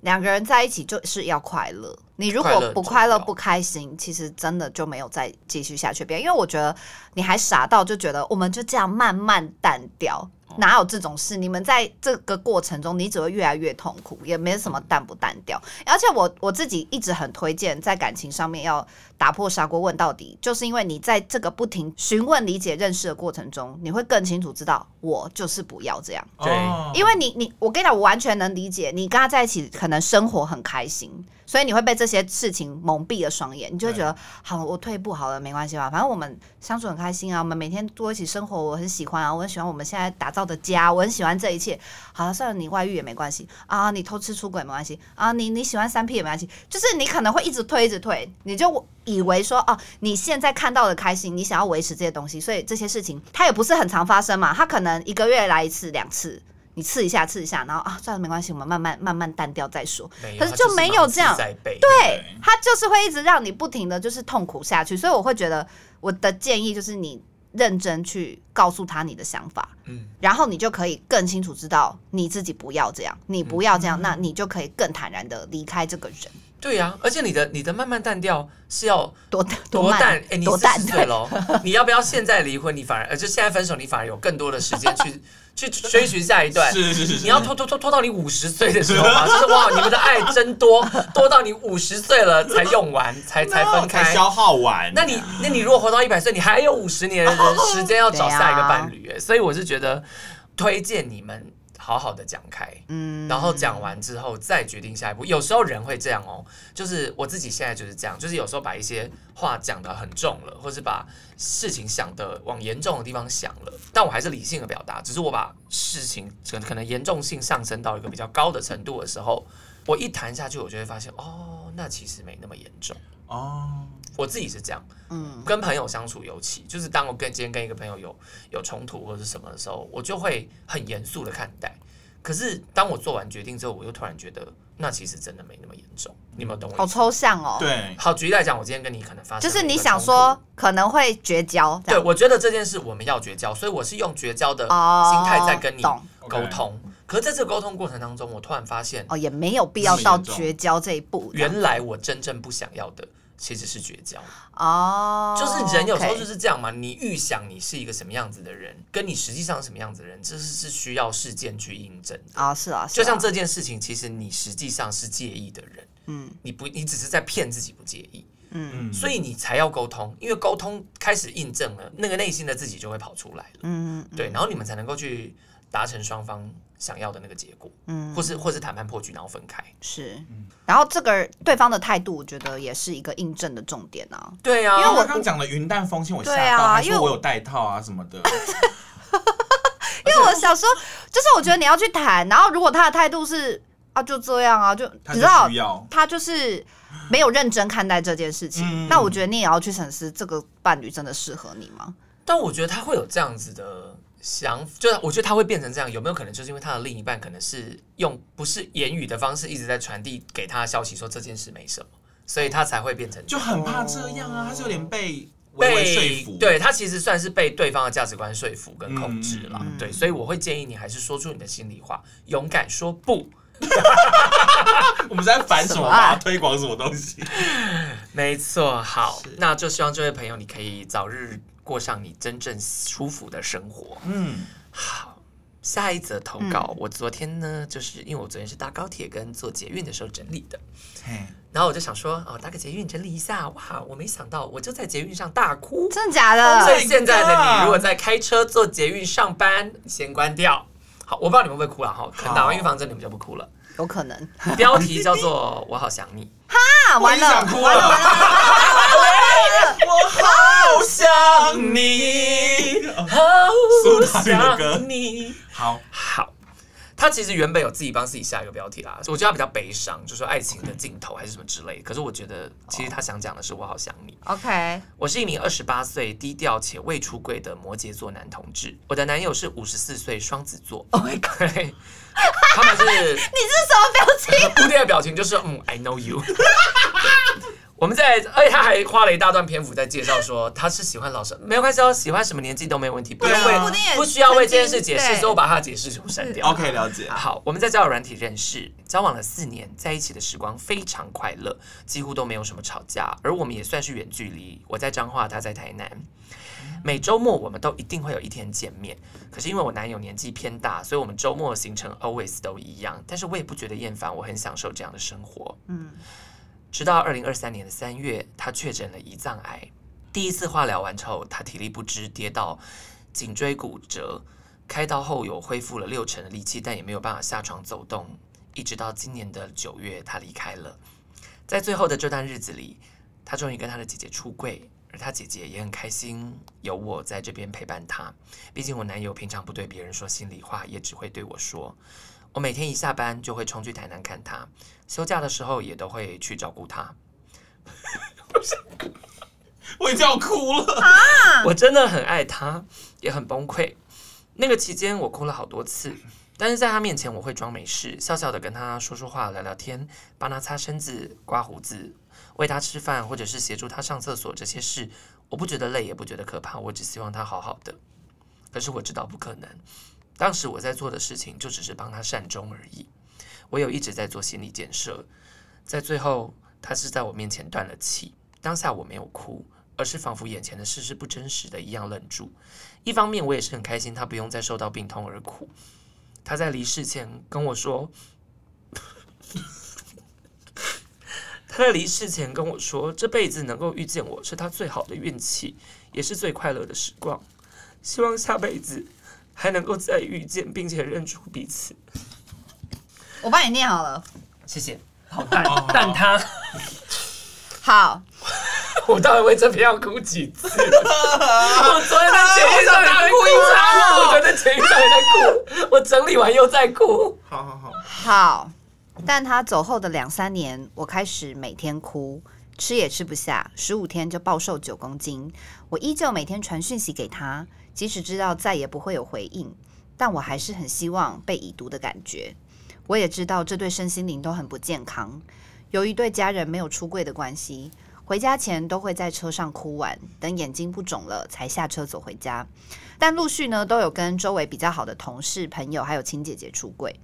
两个人在一起就是要快乐。你如果不快乐、不开心，其实真的就没有再继续下去。因为我觉得你还傻到就觉得我们就这样慢慢淡掉，哪有这种事？你们在这个过程中，你只会越来越痛苦，也没什么淡不淡掉。而且我我自己一直很推荐，在感情上面要打破砂锅问到底，就是因为你在这个不停询问、理解、认识的过程中，你会更清楚知道，我就是不要这样。对，因为你你我跟你讲，我完全能理解，你跟他在一起可能生活很开心。所以你会被这些事情蒙蔽了双眼，你就会觉得好，我退步好了，没关系吧，反正我们相处很开心啊，我们每天多一起生活，我很喜欢啊，我很喜欢我们现在打造的家，我很喜欢这一切。好了，算了，你外遇也没关系啊，你偷吃出轨也没关系啊，你你喜欢三 P 也没关系，就是你可能会一直退，一直退，你就以为说哦，你现在看到的开心，你想要维持这些东西，所以这些事情它也不是很常发生嘛，它可能一个月来一次两次。你刺一下，刺一下，然后啊，算了，没关系，我们慢慢慢慢淡掉再说。可是就没有这样，对，他就是会一直让你不停的就是痛苦下去。所以我会觉得，我的建议就是你认真去告诉他你的想法，嗯，然后你就可以更清楚知道你自己不要这样，你不要这样，那你就可以更坦然的离开这个人。对呀，而且你的你的慢慢淡掉是要多多淡？哎，你多淡对喽？你要不要现在离婚？你反而呃，就现在分手，你反而有更多的时间去。去追寻下一段，是是是，是，你要拖拖拖拖到你五十岁的时候吗？就是哇，你们的爱真多，多到你五十岁了才用完，才 [LAUGHS] 才分开，消耗完。那你那你如果活到一百岁，你还有五十年的时间要找下一个伴侣，所以我是觉得推荐你们。好好的讲开，嗯，然后讲完之后再决定下一步。有时候人会这样哦，就是我自己现在就是这样，就是有时候把一些话讲得很重了，或是把事情想得往严重的地方想了，但我还是理性的表达，只是我把事情可可能严重性上升到一个比较高的程度的时候，我一谈下去，我就会发现哦，那其实没那么严重哦。我自己是这样，嗯，跟朋友相处尤其，就是当我跟今天跟一个朋友有有冲突或者是什么的时候，我就会很严肃的看待。可是当我做完决定之后，我又突然觉得，那其实真的没那么严重。你有没有懂我？好抽象哦。对，好，举例来讲，我今天跟你可能发生，就是你想说可能会绝交。对，我觉得这件事我们要绝交，所以我是用绝交的心态在跟你沟通。哦可是在这个沟通过程当中，我突然发现，哦，也没有必要到绝交这一步。原来我真正不想要的。其实是绝交哦。就是人有时候就是这样嘛，你预想你是一个什么样子的人，跟你实际上是什么样子的人，这是是需要事件去印证啊。是啊，就像这件事情，其实你实际上是介意的人，嗯，你不，你只是在骗自己不介意，嗯，所以你才要沟通，因为沟通开始印证了，那个内心的自己就会跑出来了，嗯，对，然后你们才能够去达成双方想要的那个结果，嗯，或是或是谈判破局，然后分开，是，然后这个对方的态度，我觉得也是一个印证的重点啊。对啊，因为我刚刚讲的云淡风轻，我吓到，还说我有带套啊什么的。[LAUGHS] 因为我想说，就是我觉得你要去谈，然后如果他的态度是啊就这样啊，就你知道他就是没有认真看待这件事情，那我觉得你也要去审视这个伴侣真的适合你吗？但我觉得他会有这样子的。想，就是我觉得他会变成这样，有没有可能就是因为他的另一半可能是用不是言语的方式一直在传递给他的消息，说这件事没什么，所以他才会变成就很怕这样啊，他是有点被微微说服，对他其实算是被对方的价值观说服跟控制了，嗯、对，所以我会建议你还是说出你的心里话，勇敢说不。我们在反什么吧？推广什么东西？[LAUGHS] 没错，好，那就希望这位朋友你可以早日。过上你真正舒服的生活。嗯，好，下一则投稿，嗯、我昨天呢，就是因为我昨天是搭高铁跟坐捷运的时候整理的，然后我就想说，哦，搭个捷运整理一下，哇，我没想到，我就在捷运上大哭，真的假的？所以现在的你，如果在开车坐捷运上班，先关掉。好，我不知道你们会不会哭了哈，可能打完预防针你们就不哭了，有可能。标题叫做“我好想你”，哈，完了，想哭了。我好想你，好想你，好好。他其实原本有自己帮自己下一个标题啦，我觉得他比较悲伤，就是说爱情的尽头还是什么之类。可是我觉得，其实他想讲的是我好想你。OK，我是一名二十八岁、低调且未出柜的摩羯座男同志，我的男友是五十四岁双子座。Oh my god，[LAUGHS] 他们是 [LAUGHS] 你是什么表情？[LAUGHS] 固定的表情就是嗯，I know you。我们在，而且他还花了一大段篇幅在介绍说他是喜欢老师，没有关系哦，喜欢什么年纪都没问题，不用为，不需要为这件事解释，所以我把他的解释全部删掉。OK，了解。好，我们在交友软体认识，交往了四年，在一起的时光非常快乐，几乎都没有什么吵架，而我们也算是远距离，我在彰化，他在台南，每周末我们都一定会有一天见面。可是因为我男友年纪偏大，所以我们周末的行程 always 都一样，但是我也不觉得厌烦，我很享受这样的生活。嗯。直到二零二三年的三月，他确诊了胰脏癌。第一次化疗完之后，他体力不支，跌倒，颈椎骨折。开刀后有恢复了六成的力气，但也没有办法下床走动。一直到今年的九月，他离开了。在最后的这段日子里，他终于跟他的姐姐出柜，而他姐姐也很开心有我在这边陪伴他。毕竟我男友平常不对别人说心里话，也只会对我说。我每天一下班就会冲去台南看他，休假的时候也都会去照顾他。[LAUGHS] 我已经要哭了啊！我真的很爱他，也很崩溃。那个期间我哭了好多次，但是在他面前我会装没事，笑笑的跟他说说话、聊聊天，帮他擦身子、刮胡子、喂他吃饭，或者是协助他上厕所这些事，我不觉得累，也不觉得可怕，我只希望他好好的。可是我知道不可能。当时我在做的事情就只是帮他善终而已，我有一直在做心理建设，在最后他是在我面前断了气，当下我没有哭，而是仿佛眼前的事是不真实的一样愣住。一方面我也是很开心他不用再受到病痛而苦。他在离世前跟我说，[LAUGHS] 他在离世前跟我说，这辈子能够遇见我是他最好的运气，也是最快乐的时光，希望下辈子。还能够再遇见，并且认出彼此。我帮你念好了，谢谢。好但但他 [LAUGHS] 好，我到底为这篇要哭几次？[LAUGHS] 我昨天在节目上大哭一场，[LAUGHS] 我昨天在节目上也在哭，我整理完又在哭。好好好，好。但他走后的两三年，我开始每天哭，吃也吃不下，十五天就暴瘦九公斤。我依旧每天传讯息给他。即使知道再也不会有回应，但我还是很希望被已读的感觉。我也知道这对身心灵都很不健康。由于对家人没有出柜的关系，回家前都会在车上哭完，等眼睛不肿了才下车走回家。但陆续呢，都有跟周围比较好的同事、朋友还有亲姐姐出柜。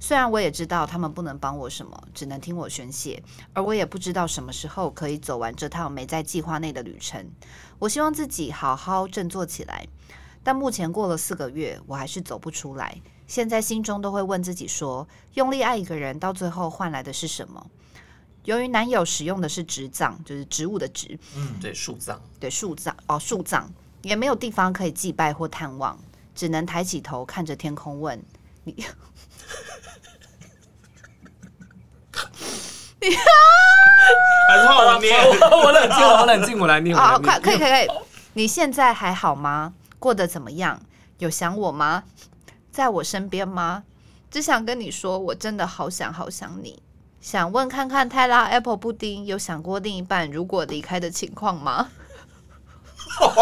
虽然我也知道他们不能帮我什么，只能听我宣泄，而我也不知道什么时候可以走完这趟没在计划内的旅程。我希望自己好好振作起来，但目前过了四个月，我还是走不出来。现在心中都会问自己说：用力爱一个人，到最后换来的是什么？由于男友使用的是植葬，就是植物的植，嗯，对，树葬，对，树葬，哦，树葬。也没有地方可以祭拜或探望，只能抬起头看着天空问你：“你 [LAUGHS] 还是换我念？我冷静，我冷静，我来念。好，快，可以，可以，可以。你现在还好吗？过得怎么样？有想我吗？在我身边吗？只想跟你说，我真的好想好想你。想问看看泰拉 Apple 布丁有想过另一半如果离开的情况吗？”啊！[LAUGHS]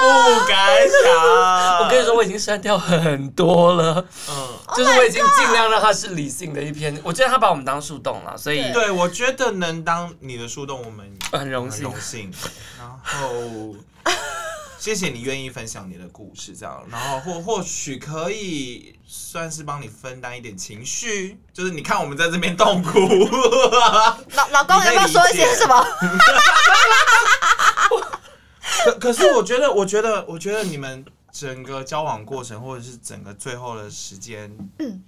不敢想。我跟你说，我已经删掉很多了。嗯，就是我已经尽量让它是理性的一篇。我觉得他把我们当树洞了，所以对，我觉得能当你的树洞，我们很荣幸。荣幸。然后。谢谢你愿意分享你的故事，这样，然后或或许可以算是帮你分担一点情绪，就是你看我们在这边痛苦，[LAUGHS] 老老公要不要说一些什么？可 [LAUGHS] 可是我觉得，我觉得，我觉得你们整个交往过程，或者是整个最后的时间，嗯，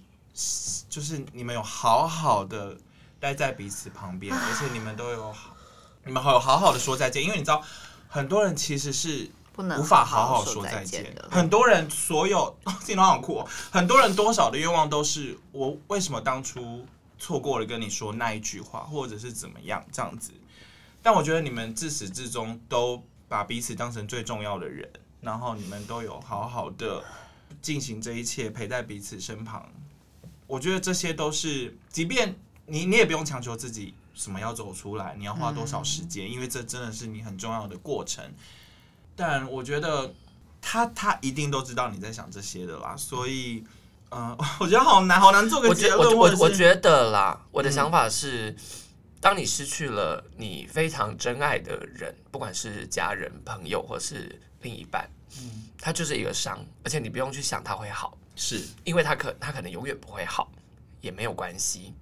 就是你们有好好的待在彼此旁边，而且你们都有好，你们有好好的说再见，因为你知道，很多人其实是。无法好好说再见的。很多人所有，[LAUGHS] 心里好酷哦。很多人多少的愿望都是我为什么当初错过了跟你说那一句话，或者是怎么样这样子。但我觉得你们自始至终都把彼此当成最重要的人，然后你们都有好好的进行这一切，陪在彼此身旁。我觉得这些都是，即便你你也不用强求自己什么要走出来，你要花多少时间，因为这真的是你很重要的过程。但我觉得他他一定都知道你在想这些的啦，所以，嗯、呃，[LAUGHS] 我觉得好难好难做个结论。我我我觉得啦，我的想法是，嗯、当你失去了你非常真爱的人，不管是家人、朋友或是另一半，嗯，他就是一个伤，而且你不用去想他会好，是因为他可他可能永远不会好，也没有关系。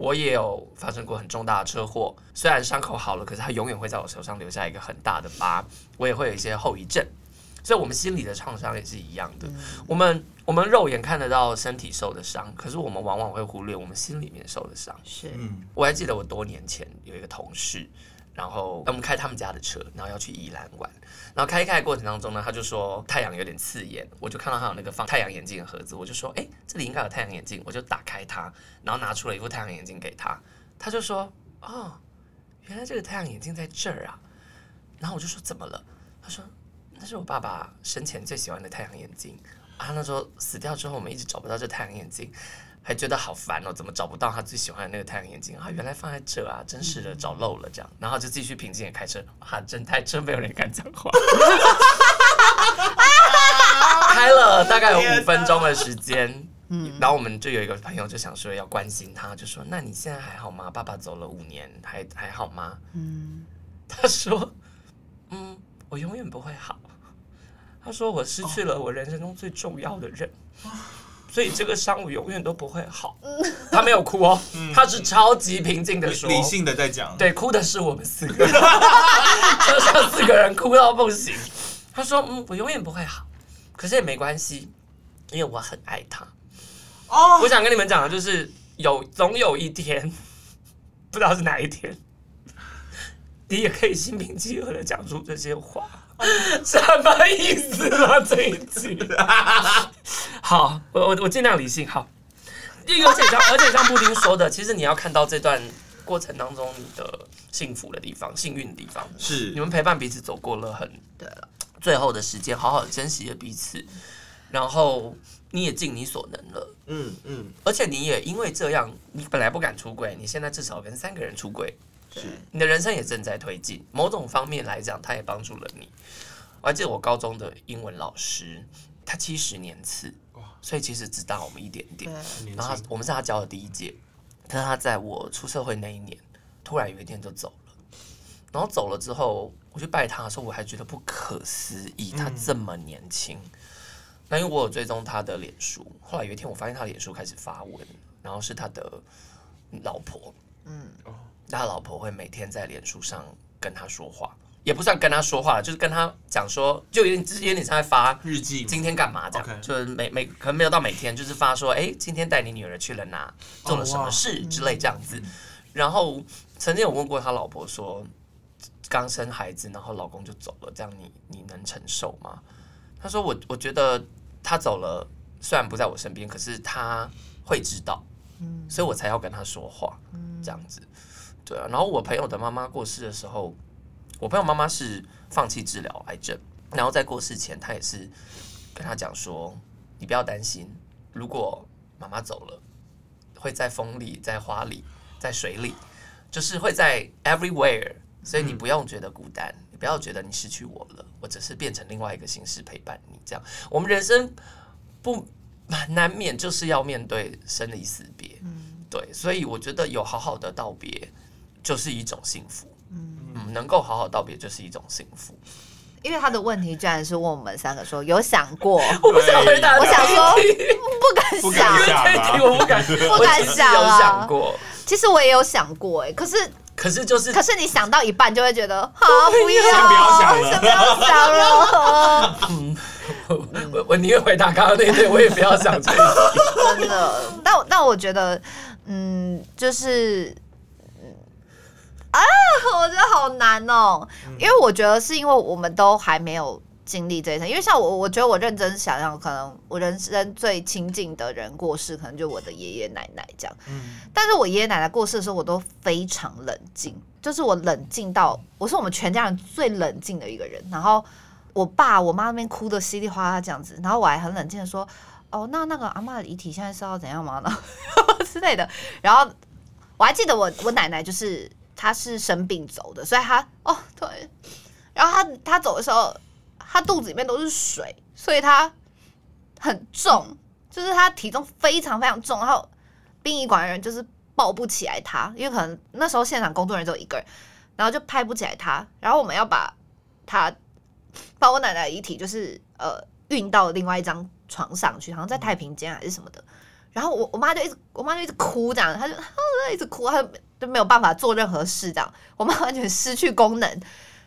我也有发生过很重大的车祸，虽然伤口好了，可是它永远会在我手上留下一个很大的疤。我也会有一些后遗症，所以我们心理的创伤也是一样的。我们我们肉眼看得到身体受的伤，可是我们往往会忽略我们心里面受的伤。是，我还记得我多年前有一个同事。然后我们开他们家的车，然后要去宜兰玩。然后开开的过程当中呢，他就说太阳有点刺眼，我就看到他有那个放太阳眼镜的盒子，我就说，哎，这里应该有太阳眼镜，我就打开它，然后拿出了一副太阳眼镜给他。他就说，哦，原来这个太阳眼镜在这儿啊。然后我就说怎么了？他说那是我爸爸生前最喜欢的太阳眼镜啊。那时候死掉之后，我们一直找不到这太阳眼镜。还觉得好烦哦，怎么找不到他最喜欢的那个太阳眼镜啊？原来放在这啊，真是的，找漏了这样，然后就继续平静的开车。啊，真太真没有人敢讲话。[LAUGHS] 开了大概有五分钟的时间，嗯，然后我们就有一个朋友就想说要关心他，就说：“那你现在还好吗？爸爸走了五年，还还好吗？”嗯，他说：“嗯，我永远不会好。”他说：“我失去了我人生中最重要的人。[LAUGHS] ”所以这个伤我永远都不会好。他没有哭哦，他是超级平静的说，理性的在讲。对，哭的是我们四个人，[LAUGHS] 车上四个人哭到不行。他说：“嗯，我永远不会好，可是也没关系，因为我很爱他。”哦，我想跟你们讲的就是，有总有一天，[LAUGHS] 不知道是哪一天，你也可以心平气和的讲出这些话。[LAUGHS] 什么意思啊？这一句？[LAUGHS] 好，我我我尽量理性。好，而且像而且像布丁说的，其实你要看到这段过程当中你的幸福的地方、幸运的地方，是你们陪伴彼此走过了很最后的时间，好好的珍惜了彼此，然后你也尽你所能了。嗯嗯，而且你也因为这样，你本来不敢出轨，你现在至少跟三个人出轨。是，你的人生也正在推进，某种方面来讲，他也帮助了你。我还记得我高中的英文老师，他七十年次，所以其实只大我们一点点。然后我们是他教的第一届，可是他在我出社会那一年，突然有一天就走了。然后走了之后，我去拜他的时候，我还觉得不可思议，他这么年轻。嗯、那因为我有追踪他的脸书，后来有一天我发现他脸书开始发文，然后是他的老婆，嗯，他老婆会每天在脸书上跟他说话，也不算跟他说话，就是跟他讲说，就有点之前有点像在发日记，今天干嘛这样，Okay. 就是每每可能没有到每天，就是发说，哎，今天带你女儿去了哪，做了什么事之类这样子。然后曾经有问过他老婆说。刚生孩子，然后老公就走了，这样你你能承受吗？他说我我觉得他走了，虽然不在我身边，可是他会知道，嗯，所以我才要跟他说话，嗯，这样子，对啊。然后我朋友的妈妈过世的时候，我朋友妈妈是放弃治疗癌症，然后在过世前，她也是跟他讲说，你不要担心，如果妈妈走了，会在风里，在花里，在水里，就是会在 everywhere。所以你不用觉得孤单，你不要觉得你失去我了，我只是变成另外一个形式陪伴你。这样，我们人生不难免就是要面对生离死别，嗯，对。所以我觉得有好好的道别就是一种幸福，能够好好道别就是一种幸福。因为他的问题居然是问我们三个说有想过，[LAUGHS] 我不想回答，我想说不敢想，我不敢，不敢想啊。有想过，其实我也有想过，哎，可是。可是就是，可是你想到一半就会觉得，好不要，先不要想了，先不要想了。嗯，我我宁愿回答刚刚那一对，我也不要想这个。[LAUGHS] 真的，但但我觉得，嗯，就是，啊，我觉得好难哦，因为我觉得是因为我们都还没有。经历这一层，因为像我，我觉得我认真想想，可能我人生最亲近的人过世，可能就我的爷爷奶奶这样。嗯，但是我爷爷奶奶过世的时候，我都非常冷静，就是我冷静到我是我们全家人最冷静的一个人。然后我爸我妈那边哭得稀里哗啦这样子，然后我还很冷静的说：“哦，那那个阿嬷的遗体现在是要怎样吗？呢 [LAUGHS] 之类的。”然后我还记得我我奶奶就是他是生病走的，所以他哦对，然后他他走的时候。他肚子里面都是水，所以他很重，就是他体重非常非常重。然后殡仪馆的人就是抱不起来他，因为可能那时候现场工作人员只有一个人，然后就拍不起来他。然后我们要把他把我奶奶遗体就是呃运到另外一张床上去，好像在太平间还是什么的。然后我我妈就一直我妈就一直哭这样，她就 [LAUGHS] 一直哭，她就没有办法做任何事这样。我妈完全失去功能。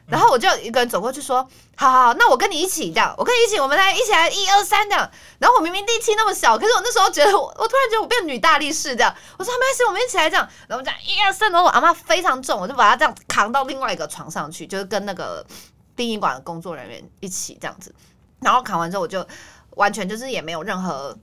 然后我就一个人走过去说：“好好好，那我跟你一起这样，我跟你一起，我们来一起来一二三这样。”然后我明明力气那么小，可是我那时候觉得我，我突然觉得我变女大力士这样。我说：“没关系，我们一起来这样。”然后我们讲一二三，然后我阿妈非常重，我就把她这样扛到另外一个床上去，就是跟那个殡仪馆的工作人员一起这样子。然后扛完之后，我就完全就是也没有任何，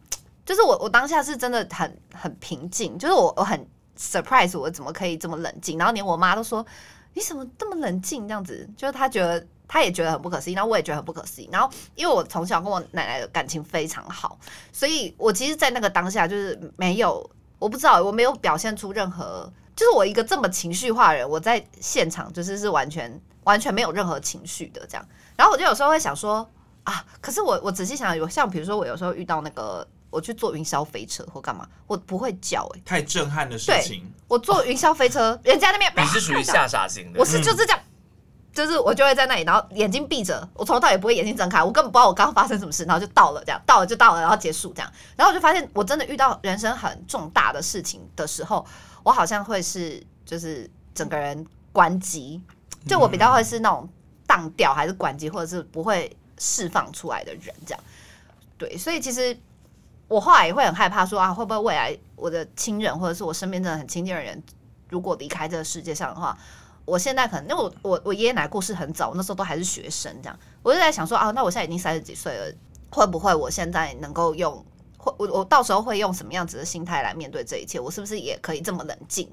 就是我我当下是真的很很平静，就是我我很 surprise 我怎么可以这么冷静，然后连我妈都说。你怎么这么冷静？这样子，就是他觉得，他也觉得很不可思议，然后我也觉得很不可思议。然后，因为我从小跟我奶奶的感情非常好，所以我其实，在那个当下，就是没有，我不知道，我没有表现出任何，就是我一个这么情绪化的人，我在现场就是是完全完全没有任何情绪的这样。然后我就有时候会想说啊，可是我我仔细想，有像比如说我有时候遇到那个。我去坐云霄飞车或干嘛，我不会叫哎、欸，太震撼的事情。对，我坐云霄飞车，哦、[LAUGHS] 人家那边你是属于吓傻型的，我是就是这样，嗯、就是我就会在那里，然后眼睛闭着，我从头到尾不会眼睛睁开，我根本不知道我刚刚发生什么事，然后就到了这样，到了就到了，然后结束这样，然后我就发现我真的遇到人生很重大的事情的时候，我好像会是就是整个人关机，就我比较会是那种荡掉还是关机，或者是不会释放出来的人这样，对，所以其实。我后来也会很害怕，说啊，会不会未来我的亲人或者是我身边真的很亲近的人，如果离开这个世界上的话，我现在可能因为我我我爷爷奶奶过世很早，那时候都还是学生，这样，我就在想说啊，那我现在已经三十几岁了，会不会我现在能够用，会我我到时候会用什么样子的心态来面对这一切？我是不是也可以这么冷静？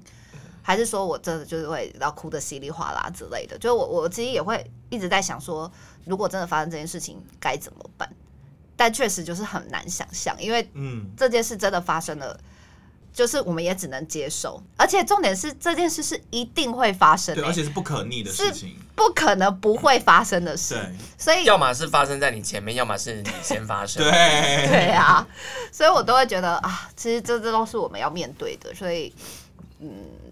还是说我真的就是会要哭得稀里哗啦之类的？就我我自己也会一直在想说，如果真的发生这件事情，该怎么办？但确实就是很难想象，因为嗯，这件事真的发生了，嗯、就是我们也只能接受。而且重点是这件事是一定会发生的，对，而且是不可逆的事情，不可能不会发生的事。对，所以要么是发生在你前面，要么是你先发生。[LAUGHS] 对对啊，所以我都会觉得啊，其实这这都是我们要面对的。所以嗯，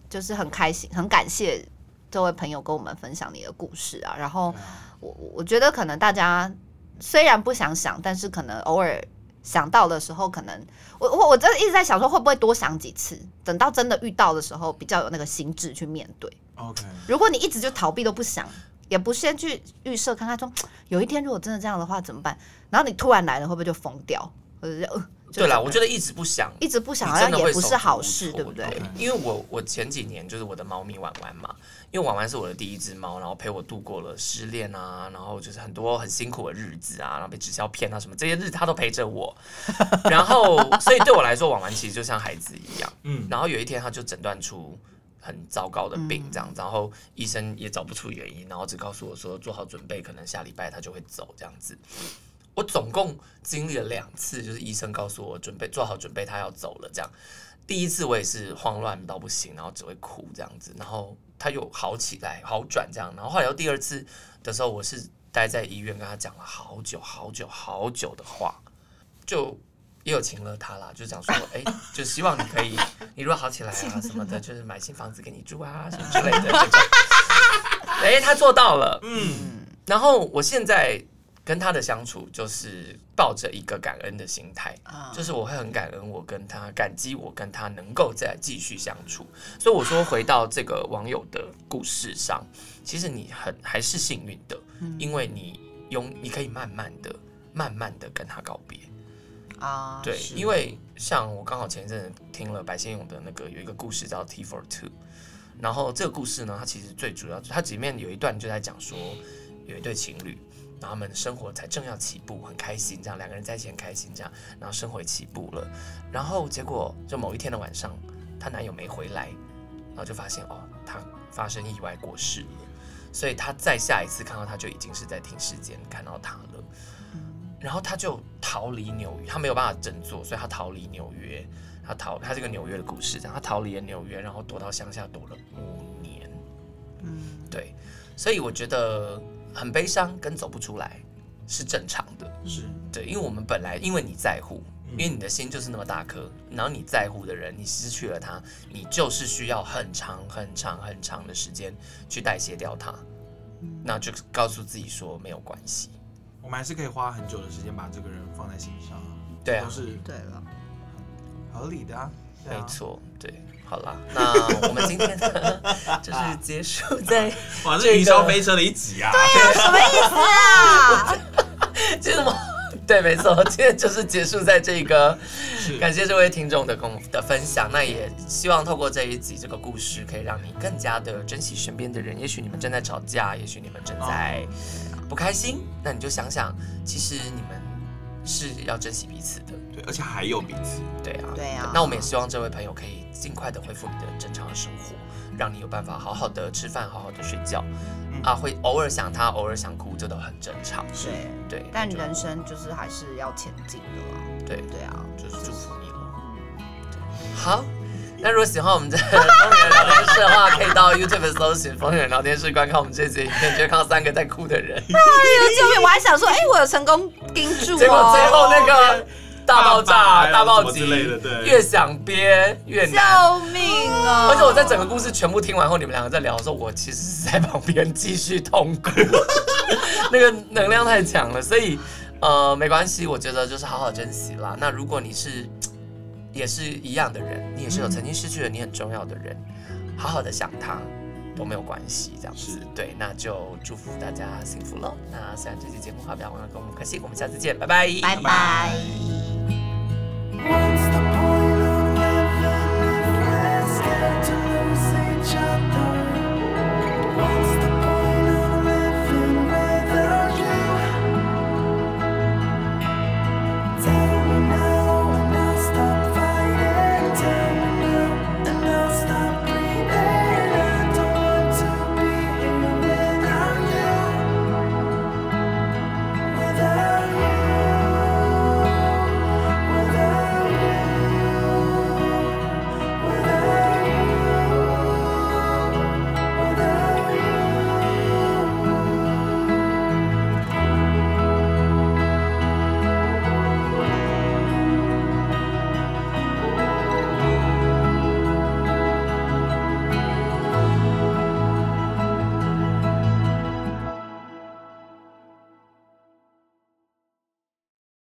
就是很开心，很感谢这位朋友跟我们分享你的故事啊。然后我我觉得可能大家虽然不想想，但是可能偶尔想到的时候，可能我我我真的一直在想说，会不会多想几次，等到真的遇到的时候，比较有那个心智去面对。OK，如果你一直就逃避都不想，也不先去预设看看说，有一天如果真的这样的话怎么办？然后你突然来了，会不会就疯掉？或者是呃，对啦，我觉得一直不想，一直不想，好像也不是好事，对不对？对，因为我我前几年就是我的猫咪婉婉嘛，因为婉婉是我的第一只猫，然后陪我度过了失恋啊，然后就是很多很辛苦的日子啊，然后被直销骗啊什么这些日子，它都陪着我。[LAUGHS] 然后，所以对我来说，婉婉其实就像孩子一样。嗯，然后有一天，他就诊断出。很糟糕的病，这样，然后医生也找不出原因，然后只告诉我说做好准备，可能下礼拜他就会走这样子。我总共经历了两次，就是医生告诉我准备做好准备，他要走了这样。第一次我也是慌乱到不行，然后只会哭这样子，然后他又好起来好转这样，然后后来又第二次的时候，我是待在医院跟他讲了好久好久好久的话，就。也有请了他啦，就讲说，哎、欸，就希望你可以，你如果好起来啊什么的，就是买新房子给你住啊什么之类的这种。[LAUGHS] 哎、欸，他做到了，嗯。然后我现在跟他的相处，就是抱着一个感恩的心态，就是我会很感恩，我跟他感激，我跟他能够再继续相处。所以我说，回到这个网友的故事上，其实你很还是幸运的，因为你用你可以慢慢的、慢慢的跟他告别。啊，对，因为像我刚好前一阵子听了白先勇的那个有一个故事叫《Tea for Two》，然后这个故事呢，它其实最主要，它里面有一段就在讲说，有一对情侣，然后他们的生活才正要起步，很开心，这样两个人在一起很开心，这样，然后生活起步了，然后结果就某一天的晚上，她男友没回来，然后就发现哦，她发生意外过世了，所以她再下一次看到他就已经是在停尸间看到他了。然后他就逃离纽约，他没有办法振作，所以他逃离纽约。他逃，他这个纽约的故事，这样他逃离了纽约，然后躲到乡下躲了五年。嗯，对，所以我觉得很悲伤，跟走不出来是正常的。是对，因为我们本来因为你在乎，因为你的心就是那么大颗，然后你在乎的人，你失去了他，你就是需要很长很长很长的时间去代谢掉他。那就告诉自己说没有关系。我们还是可以花很久的时间把这个人放在心上，对啊，都是对了，合理的啊，没错，对，好了，那我们今天呢，就是结束在 [LAUGHS] 哇，这云霄飞车的一集啊，对啊，什么意思啊？这什么？对，没错，今天就是结束在这个，感谢这位听众的共的分享，那也希望透过这一集这个故事，可以让你更加的珍惜身边的人，也许你们正在吵架，也许你们正在。不开心，那你就想想，其实你们是要珍惜彼此的，对，而且还有彼此，对啊，对啊。那我们也希望这位朋友可以尽快的恢复你的正常的生活，让你有办法好好的吃饭，好好的睡觉，嗯、啊，会偶尔想他，偶尔想哭，这都很正常，是，对。但人生就是还是要前进的啦，对，对啊，就是祝福你了，嗯、好。那如果喜欢我们这 [LAUGHS] 疯女人聊天室的话，可以到 YouTube 搜寻“疯女人聊天室”观看我们这集影片，就会看到三个在哭的人。[LAUGHS] 哎呦，救命！我还想说，哎、欸，我有成功盯住、哦，结果最后那个大爆炸、大暴击之类的，对，越想憋越难。救命啊！而且我在整个故事全部听完后，你们两个在聊的时候，我其实是在旁边继续痛苦，[LAUGHS] 那个能量太强了，所以呃，没关系，我觉得就是好好珍惜啦。那如果你是。也是一样的人，你也是有曾经失去了你很重要的人，好好的想他都没有关系，这样子对，那就祝福大家幸福喽。那喜欢这期节目的话，不要忘了给我们开心，我们下次见，拜拜，拜拜。Bye.